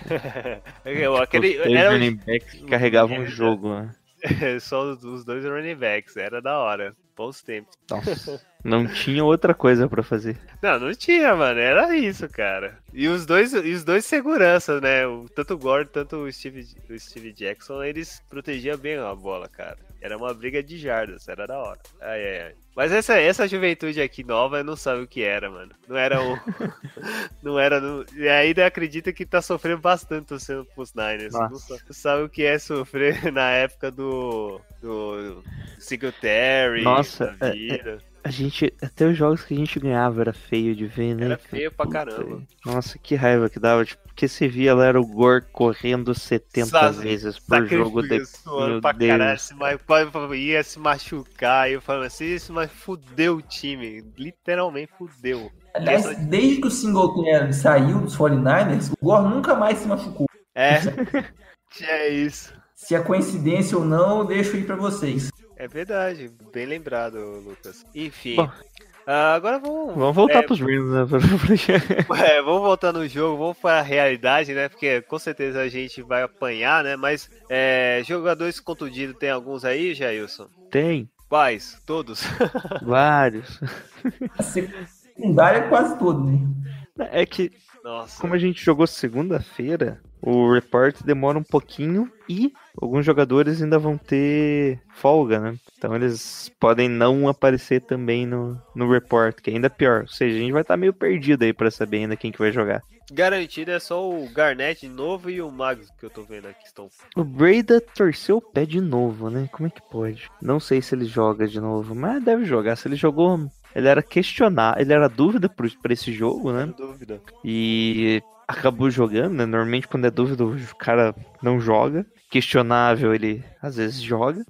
Eu- Aquele, os dois era running backs que carregavam o É, jogo, né? só os, os dois running backs, era da hora. Bons tempos. Nossa, não tinha outra coisa pra fazer. Não, não tinha, mano. Era isso, cara. E os dois, e os dois seguranças, né? O, tanto o Gordon, tanto o Steve, o Steve Jackson, eles protegiam bem a bola, cara. Era uma briga de jardas, era da hora. Ai, ai, ai. Mas essa, essa juventude aqui nova não sabe o que era, mano. Não era o. não era. No, e ainda acredita que tá sofrendo bastante torcendo pros Niners. Nossa. Não, sa- não sabe o que é sofrer na época do. do Singletary. Nossa, da é- vida. A gente. Até os jogos que a gente ganhava era feio de ver, né? Era feio pra caramba. Nossa, que raiva que dava. Tipo, porque você via lá era o Gore correndo 70 Sabe, vezes por jogo. De... Meu pra Deus. caralho, se ma- quase ia se machucar. E eu falando assim, isso mas fudeu o time. Literalmente fudeu. Aliás, Essa- desde que o Singletary saiu dos 49ers, o Gore nunca mais se machucou. É, é isso. Se é coincidência ou não, eu deixo aí pra vocês. É verdade, bem lembrado, Lucas. Enfim. Bom. ah, agora vamos, Vamos voltar É. pros Rams, né? é, vamos voltar no jogo, vamos para a realidade, né? Porque com certeza a gente vai apanhar, né? Mas é, jogadores contundidos tem alguns aí, Jailson? Tem Quais? Todos? vários. A secundária é quase todo. né? É que, Nossa. como a gente jogou segunda-feira, o report demora um pouquinho e alguns jogadores ainda vão ter folga, né? Então eles podem não aparecer também no, no report, que é ainda pior. Ou seja, a gente vai estar meio perdido aí pra saber ainda quem que vai jogar. Garantido é só o Garnett de novo e o Mags que eu tô vendo aqui estão. O Breda torceu o pé de novo, né? Como é que pode? Não sei se ele joga de novo, mas deve jogar. Se ele jogou, ele era questionar, ele era dúvida pra esse jogo, né? Dúvida. E acabou jogando, né? Normalmente quando é dúvida o cara não joga. Questionável ele às vezes joga.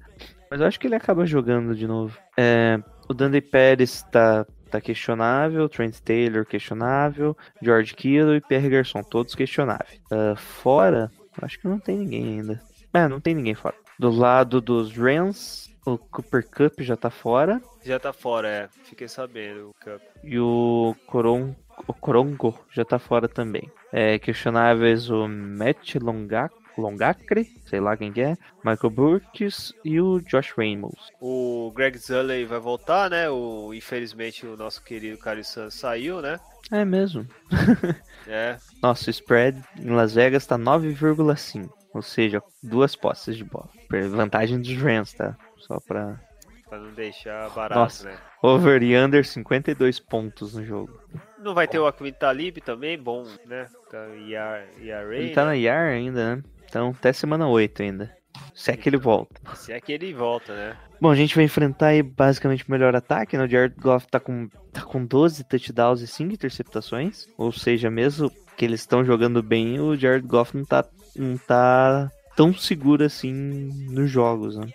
Mas eu acho que ele acaba jogando de novo. É, o Dundee Pérez tá, tá questionável, Trent Taylor questionável, George Kittle e Pierre Garçon, todos questionáveis. Ah, fora, acho que não tem ninguém ainda. É, não tem ninguém fora. Do lado dos Rams, o Cooper Cup já tá fora. Já tá fora, é. Fiquei sabendo, o Cup. E o Coron, o Corongo já tá fora também. É, questionáveis o Matt Longa, Longacre, sei lá quem que é, Michael Burks e o Josh Ramos. O Greg Zulley vai voltar, né? O, infelizmente o nosso querido Caio Santos saiu, né? É mesmo. É. Nossa, o spread em Las Vegas tá 9,5. Ou seja, duas posses de bola. Vantagem dos Rams, tá? Só pra. Pra não deixar barato, Nossa. né? Over e under 52 pontos no jogo. Não vai ter o Aquim Talib também, bom, né? Tá, ER, ERA, Ele tá na né? IAR ainda, né? Então até semana 8 ainda. Se é que ele volta. Se é que ele volta, né? Bom, a gente vai enfrentar aí basicamente o melhor ataque, né? O Jared Goff tá com, tá com 12 touchdowns e 5 interceptações. Ou seja, mesmo que eles estão jogando bem, o Jared Goff não tá, não tá tão seguro assim nos jogos, né?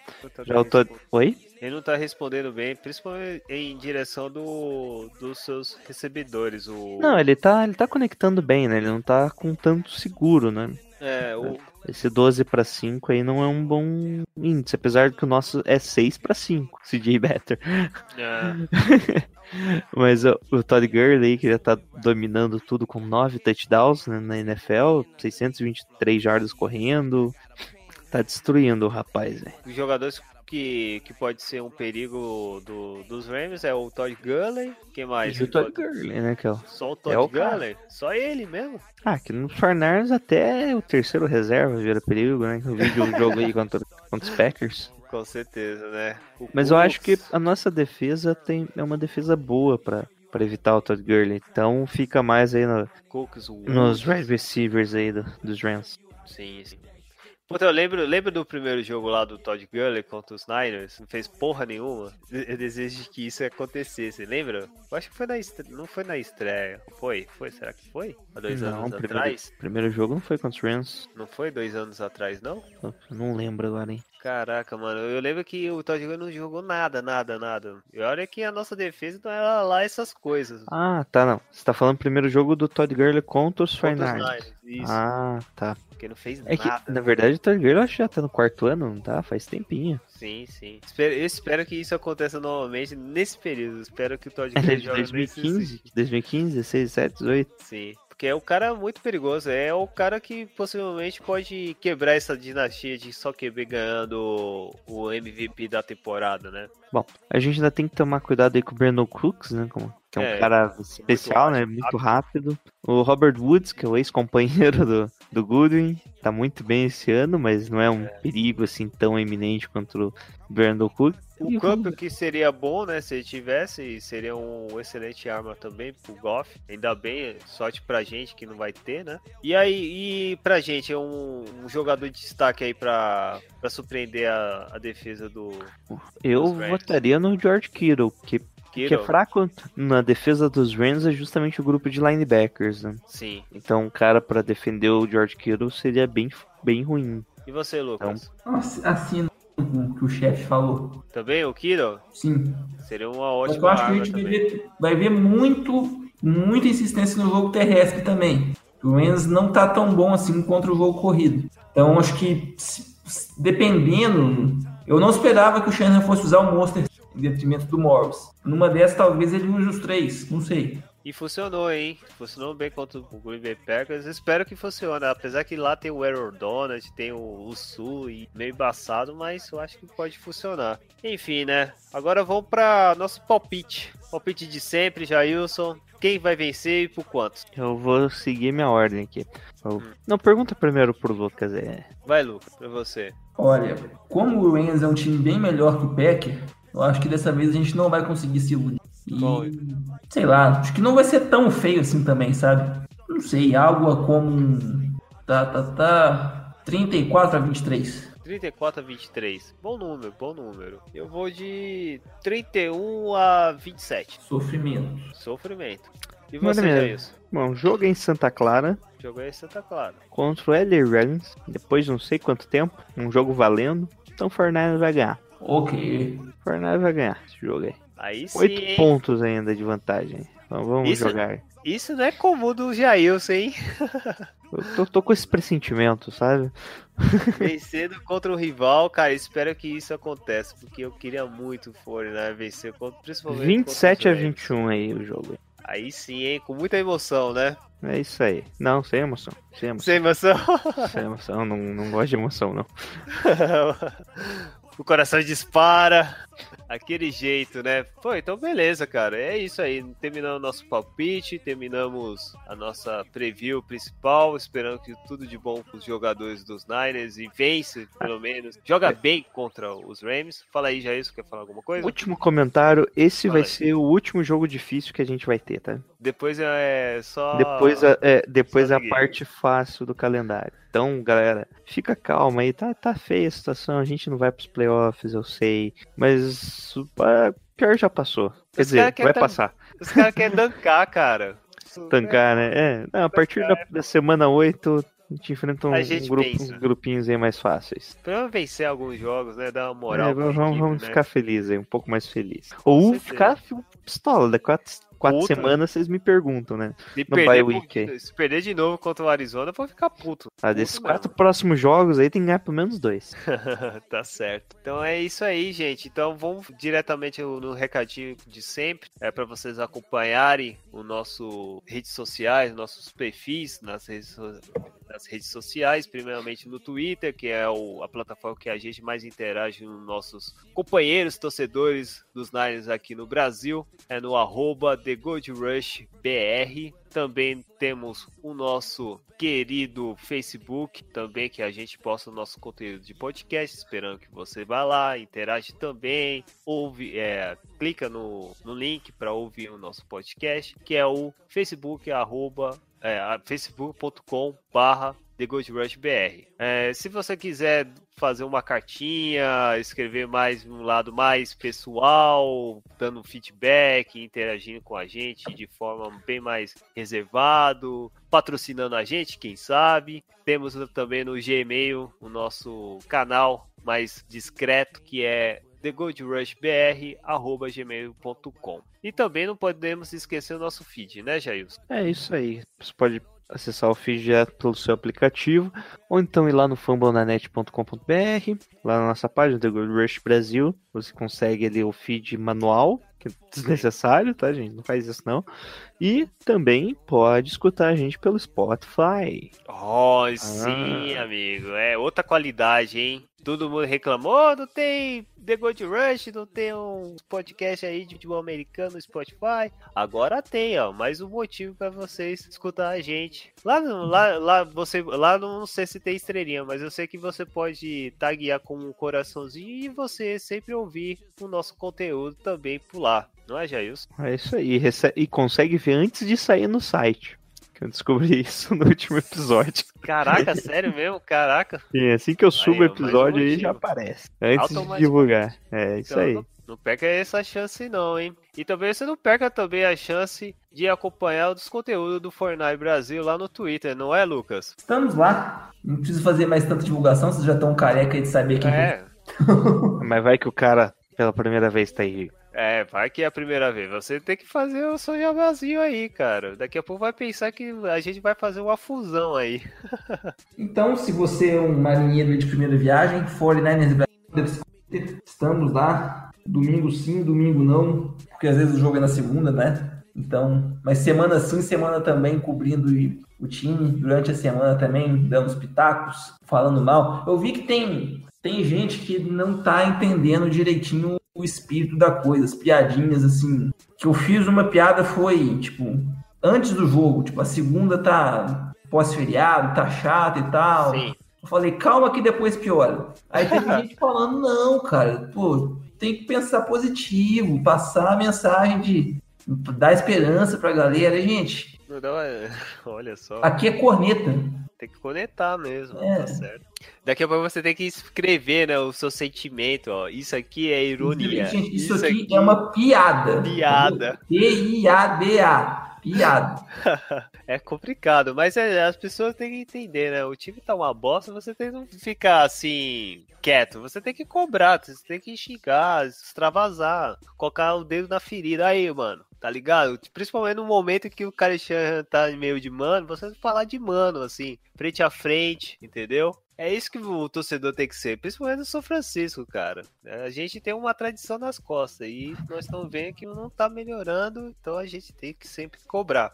Já o Todd... Oi? Ele não tá respondendo bem, principalmente em direção do, dos seus recebedores. O, Não, ele tá, ele tá conectando bem, né? Ele não tá com tanto seguro, né? É, o, Esse 12 para 5 aí não é um bom índice, apesar de que o nosso é 6 para 5, CJ Better. é, Mas o Todd Gurley que já tá dominando tudo com 9 touchdowns né, na NFL, 623 jardas correndo. Tá destruindo o rapaz, velho. os jogadores que, que pode ser um perigo do, dos Rams é o Todd Gurley. Quem mais? E o Todd Gurley, né, que é o... Só o é Todd o cara. Gurley? Só ele mesmo? Ah, que no Farnars até o terceiro reserva vira perigo, né? Eu vi o jogo aí contra, contra os Packers. Com certeza, né? O Mas eu acho que a nossa defesa tem, é uma defesa boa pra, pra evitar o Todd Gurley. Então fica mais aí no- Colts, o nos wide receivers aí do- dos Rams. Sim, sim. Puta, eu lembro, lembro do primeiro jogo lá do Todd Gurley contra os Niners? Não fez porra nenhuma. Eu desejo que isso acontecesse, lembra? Eu acho que foi na estre... não foi na estreia. Foi? Foi? Será que foi? Há dois não, anos primeiro, atrás? primeiro jogo não foi contra os Rams. Não foi dois anos atrás, não? Eu não lembro agora, hein? Caraca, mano, eu lembro que o Todd Gurley não jogou nada, nada, nada. E olha que a nossa defesa não era lá essas coisas. Ah, tá, não. Você tá falando primeiro jogo do Todd Gurley contra os Fernandes. Ah, tá. porque não fez É que, nada. na verdade, o Todd Gurley eu acho que já tá no quarto ano, não tá? Faz tempinho. Sim, sim. Espero- Eu espero que isso aconteça novamente nesse período. Espero que o Todd é Gurley de jogue nesse 2015, 2015, 16, 17, 18. Sim, porque é um cara muito perigoso. É o cara que possivelmente pode quebrar essa dinastia de só QB ganhando o MVP da temporada, né? Bom, a gente ainda tem que tomar cuidado aí com o Brandon Cooks, né? Como, que é um É, cara especial, né? ágil, Muito rápido. O Robert Woods, que é o ex-companheiro do, do Goodwin, tá muito bem esse ano, mas não é um perigo assim tão eminente quanto o Brandon Cooks. O Cup que seria bom, né? Se ele tivesse, seria um excelente arma também pro Goff. Ainda bem, sorte pra gente que não vai ter, né? E aí, e pra gente, é um, um jogador de destaque aí pra, pra surpreender a, a defesa do. Eu votaria no George Kittle, que que é fraco na defesa dos Rams é justamente o grupo de linebackers, né? Sim. Então, um cara pra defender o George Kittle seria bem, bem ruim. E você, Lucas? Nossa, Assino o que o chefe falou. Também o Kittle? Sim. Seria uma Mas ótima eu acho que a gente vai ver, vai ver muito, muita insistência no jogo terrestre também. O Rams não tá tão bom assim contra o jogo corrido. Então acho que dependendo, eu não esperava que o Shanahan fosse usar o Monster em detrimento do Morris. Numa dessas talvez ele use os três, não sei. E funcionou, hein? Funcionou bem contra o Green Bay Packers. Espero que funcione. Apesar que lá tem o Error Donald, tem o, o e meio embaçado, mas eu acho que pode funcionar. Enfim, né? Agora vamos para nosso palpite. Palpite de sempre, Jailson. Quem vai vencer e por quantos? Eu vou seguir minha ordem aqui. Eu- Não, pergunta primeiro pro Lucas. É... Vai, Lucas, pra você. Olha, como o Rams é um time bem melhor que o Packer, eu acho que dessa vez a gente não vai conseguir se iludir. E, Bom. sei lá, acho que não vai ser tão feio assim também, sabe? Não sei, algo como. Tá, tá, tá. 34 a 23. 34 a 23. Bom número, bom número. Eu vou de 31 a 27. Sofrimento. Sofrimento. E você, mesmo. Jailson? Bom, jogo é em Santa Clara Jogou em Santa Clara. contra o LA Rams. Depois de não sei quanto tempo, um jogo valendo. Então o Fortnite vai ganhar. Ok. O Fortnite vai ganhar esse jogo aí. Aí sim, Oito hein? pontos ainda de vantagem. Então vamos Isso- jogar. Isso não é comum do Jailson, hein? Eu tô, tô com esse pressentimento, sabe? Vencendo contra o rival, cara, espero que isso aconteça, porque eu queria muito o Fortnite vencer, contra, principalmente 27 a contra Rams. 21 aí o jogo. Aí sim, hein, com muita emoção, né? É isso aí. Não, sem emoção. Sem emoção. Sem emoção. Sem emoção. Não, não gosto de emoção, não. o coração dispara. Aquele jeito, né? Pô, então beleza, cara. É isso aí. Terminamos nosso palpite, terminamos a nossa preview principal, esperando que tudo de bom para os jogadores dos Niners e vence, pelo menos. Joga bem contra os Rams. Fala aí, Jair, você quer falar alguma coisa? Último comentário. Esse Fala vai aí. ser o último jogo difícil que a gente vai ter, tá? Depois é só. Depois, a, é, depois só a ninguém. parte fácil do calendário. Então, galera, fica calma aí. Tá, tá feia a situação. A gente não vai pros playoffs, eu sei. Mas o ah, pior já passou. Quer Os dizer, vai passar. Os caras querem dancar, cara. Tancar, né? É, não, a partir da, da semana 8, a gente enfrenta um, A gente um grupo, uns grupinhos aí mais fáceis. Pra vencer alguns jogos, né? Dar uma moral. É, vamos equipe, vamos né? ficar felizes aí, um pouco mais felizes. Ou certeza. ficar pistola, daqui quatro, quatro Puto, né? semanas vocês me perguntam, né? Se no perder, week se perder de novo contra o Arizona, eu vou ficar puto. Ah, Puto desses mesmo. quatro próximos jogos aí tem que ganhar pelo menos dois. tá certo. Então é isso aí, gente. Então vamos diretamente no recadinho de sempre. É para vocês acompanharem o nosso redes sociais, nossos perfis nas redes, so- nas redes sociais, primeiramente no Twitter, que é o- a plataforma que a gente mais interage com nossos companheiros torcedores dos Niners aqui no Brasil. É no arroba TheGoldRushBR. Também temos o nosso querido Facebook, também que a gente posta o nosso conteúdo de podcast, esperando que você vá lá, interage também, ouve, é, clica no, no link para ouvir o nosso podcast, que é o Facebook, arroba, é, facebook.com barra The Gold Rush BR. É, se você quiser fazer uma cartinha, escrever mais um lado mais pessoal, dando feedback, interagindo com a gente de forma bem mais reservado, patrocinando a gente, quem sabe. Temos também no Gmail o nosso canal mais discreto que é thegoldrushbr@gmail.com. E também não podemos esquecer o nosso feed, né, Jailson? É isso aí. Você pode acessar o feed direto pelo seu aplicativo, ou então ir lá no fambonanet.com.br, lá na nossa página do Gold Rush Brasil, você consegue ali o feed manual, que é desnecessário, tá, gente? Não faz isso não. E também pode escutar a gente pelo Spotify. Oh, sim, amigo. É outra qualidade, hein? Todo mundo reclamou, não tem The Gold Rush, não tem um podcast aí de futebol americano no Spotify. Agora tem, ó, mais um motivo para vocês escutar a gente. Lá, lá, lá, você, lá não sei se tem estrelinha, mas eu sei que você pode taguear com um coraçãozinho e você sempre ouvir o nosso conteúdo também por lá. Não é, Jailson? É isso aí. E consegue ver antes de sair no site. Que eu descobri isso no último episódio. Caraca, sério mesmo? Caraca. E assim que eu subo o episódio aí já aparece. Antes de divulgar. É isso Então, aí. não- Não perca essa chance não, hein? E também você não perca também a chance de acompanhar os conteúdos do Fortnite Brasil lá no Twitter, não é, Lucas? Estamos lá. Não preciso fazer mais tanta divulgação, vocês já estão careca de saber quem É, Mas vai que o cara, pela primeira vez, tá aí. É, vai que é a primeira vez. Você tem que fazer o seu jabazinho aí, cara. Daqui a pouco vai pensar que a gente vai fazer uma fusão aí. Então, se você é um marinheiro de primeira viagem, 49ers Brasil, deve se conhecer. estamos lá. Domingo sim, domingo não, porque às vezes o jogo é na segunda, né? Então, mas semana sim, semana também cobrindo o time, durante a semana também dando os pitacos, falando mal. Eu vi que tem, tem gente que não tá entendendo direitinho o espírito da coisa, as piadinhas assim. Que eu fiz uma piada foi, tipo, antes do jogo, tipo, a segunda tá pós-feriado, tá chato e tal. Sim. Eu falei, calma que depois piora. Aí teve gente falando, não, cara, pô, tem que pensar positivo, passar a mensagem de dar esperança pra galera. Gente, Não uma- Olha só. aqui é corneta. Tem que conectar mesmo, É. tá certo. Daqui a pouco você tem que escrever, né, o seu sentimento, ó. Isso aqui é ironia. Gente, isso, aqui, é uma piada. Piada. P-I-A-D-A. Piada. é complicado, mas é, as pessoas têm que entender, né? O time tá uma bosta, você tem que ficar assim, quieto. Você tem que cobrar, você tem que xingar, extravasar, colocar o dedo na ferida. Aí, mano, tá ligado? Principalmente no momento que o cara tá meio de mano, você falar de mano, assim, frente a frente, entendeu? É isso que o torcedor tem que ser, principalmente no São Francisco, cara. A gente tem uma tradição nas costas e nós estamos vendo que não tá melhorando, então a gente tem que sempre cobrar.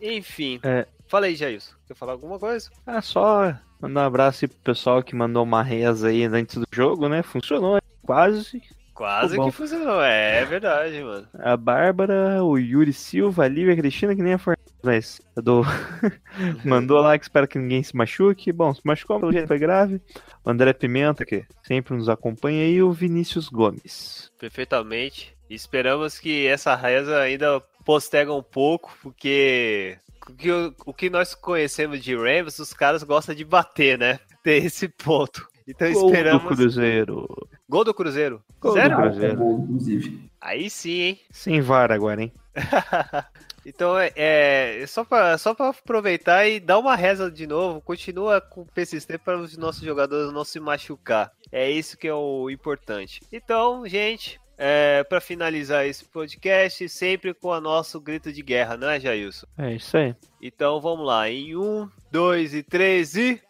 Enfim, É. fala aí, Jailson. Quer falar alguma coisa? É só mandar um abraço aí pro pessoal que mandou uma reza aí antes do jogo, né? Funcionou, quase. Quase que funcionou, é, é verdade, mano. A Bárbara, o Yuri Silva, a Lívia Cristina, que nem a a do... mandou lá que espera que ninguém se machuque. Bom, se machucou, pelo jeito foi grave. O André Pimenta, que sempre nos acompanha, e o Vinícius Gomes. Perfeitamente. Esperamos que essa reza ainda postega um pouco, porque o que, o que nós conhecemos de Rams, os caras gostam de bater, né? Tem esse ponto. Então Gol esperamos. do Cruzeiro. Gol do Cruzeiro. Gol do Zero? Cruzeiro. Gol, inclusive. Aí sim, hein? Sem VAR agora, hein? Então é, é só para só pra aproveitar e dar uma reza de novo, continua com persistente para os nossos jogadores não se machucar. É isso que é o importante. Então, gente, é, para finalizar esse podcast, sempre com o nosso grito de guerra, não é, Jailson? É isso aí. Então vamos lá, em um, dois e três e.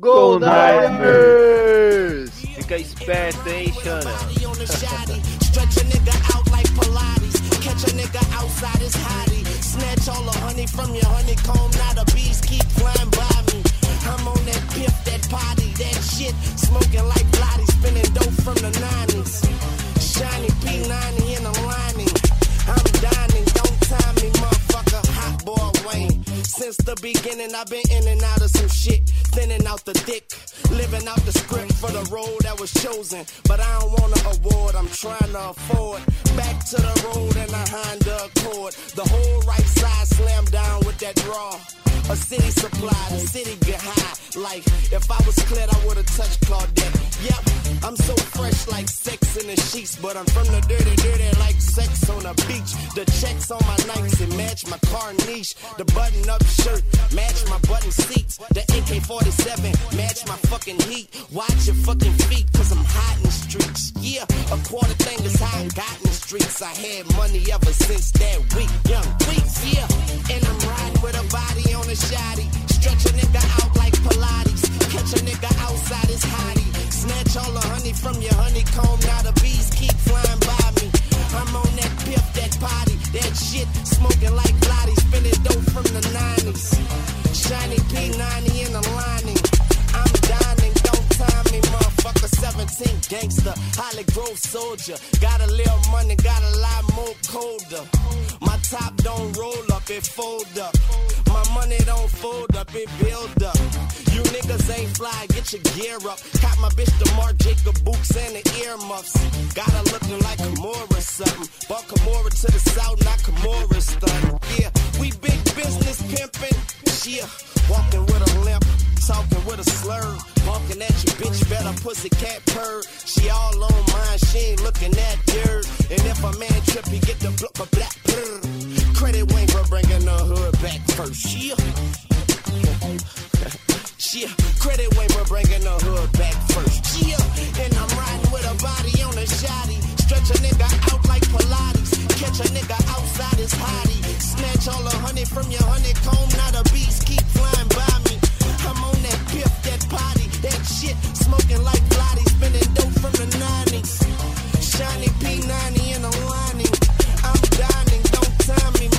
Gol Gol Niners! Fica esperto, hein, Xana? on the shotty. Stretch a nigga out like Pilates. Catch a nigga outside his hottie. Snatch all the honey from your honeycomb. Now the bees keep flying by me. I'm on that piff, that potty, that shit. Smoking like Lottie, spinning dope from the 90s. Shiny P90 in the lining. I'm dining, don't time me, motherfucker. Hot boy Wayne. Since the beginning, I've been in and the dick. Living out the script for the role that was chosen. But I don't want an award, I'm trying to afford. Back to the road and a Honda Accord. The whole right side slammed down with that draw. A city supply, the city get high. Like, if I was cleared, I would've touched Claudette. Yep, I'm so fresh like sex in the sheets. But I'm from the dirty, dirty like sex on the beach. The checks on my Nikes and match my car niche. The button up shirt, match my button seats. The AK 47, match my fucking heat. Watch your fucking feet, cause I'm hot in the streets. Yeah, a quarter thing is how I got in the streets. I had money ever since that week. Young weeks, yeah. And I'm riding with a body on a shotty. Stretch a nigga out like Pilates. Catch a nigga outside his hottie. Snatch all the honey from your honeycomb. Now the bees keep flying by me. I'm on that piff, that potty, that shit. Smoking like Lottie. Spinning dope from the 90s. Shiny P90 in the lining. Time me, motherfucker. 17 gangster, Holly Grove soldier. Got a little money, got a lot more colder. My top don't roll up, it fold up. My money don't fold up, it build up. You niggas ain't fly, get your gear up. Caught my bitch the Mark Jacob boots and the earmuffs. Got her looking like Kimura something. Bought Kimura to the south, not Kimura stun. Yeah, we big business pimpin'. Yeah, walking with a limp, talking with a slur. Honking at your bitch, better pussy cat purr. She all on mine, she ain't looking at yours. trippy, get the block of black. Brr. Credit Wayne for bringing the hood back first. Yeah. Yeah, credit Wayne for bringing the hood back first. Yeah, and I'm riding with a body on a shotty. Stretch a nigga out like Pilates. Catch a nigga outside his hottie. Snatch all a hundred from your honeycomb. Now the beast, keep flying by me. I'm on that piff, that potty, that shit. Smoking like Vladdy, spinning dope from the 90s. Shiny P90 in a lining. I'm dining, don't time me.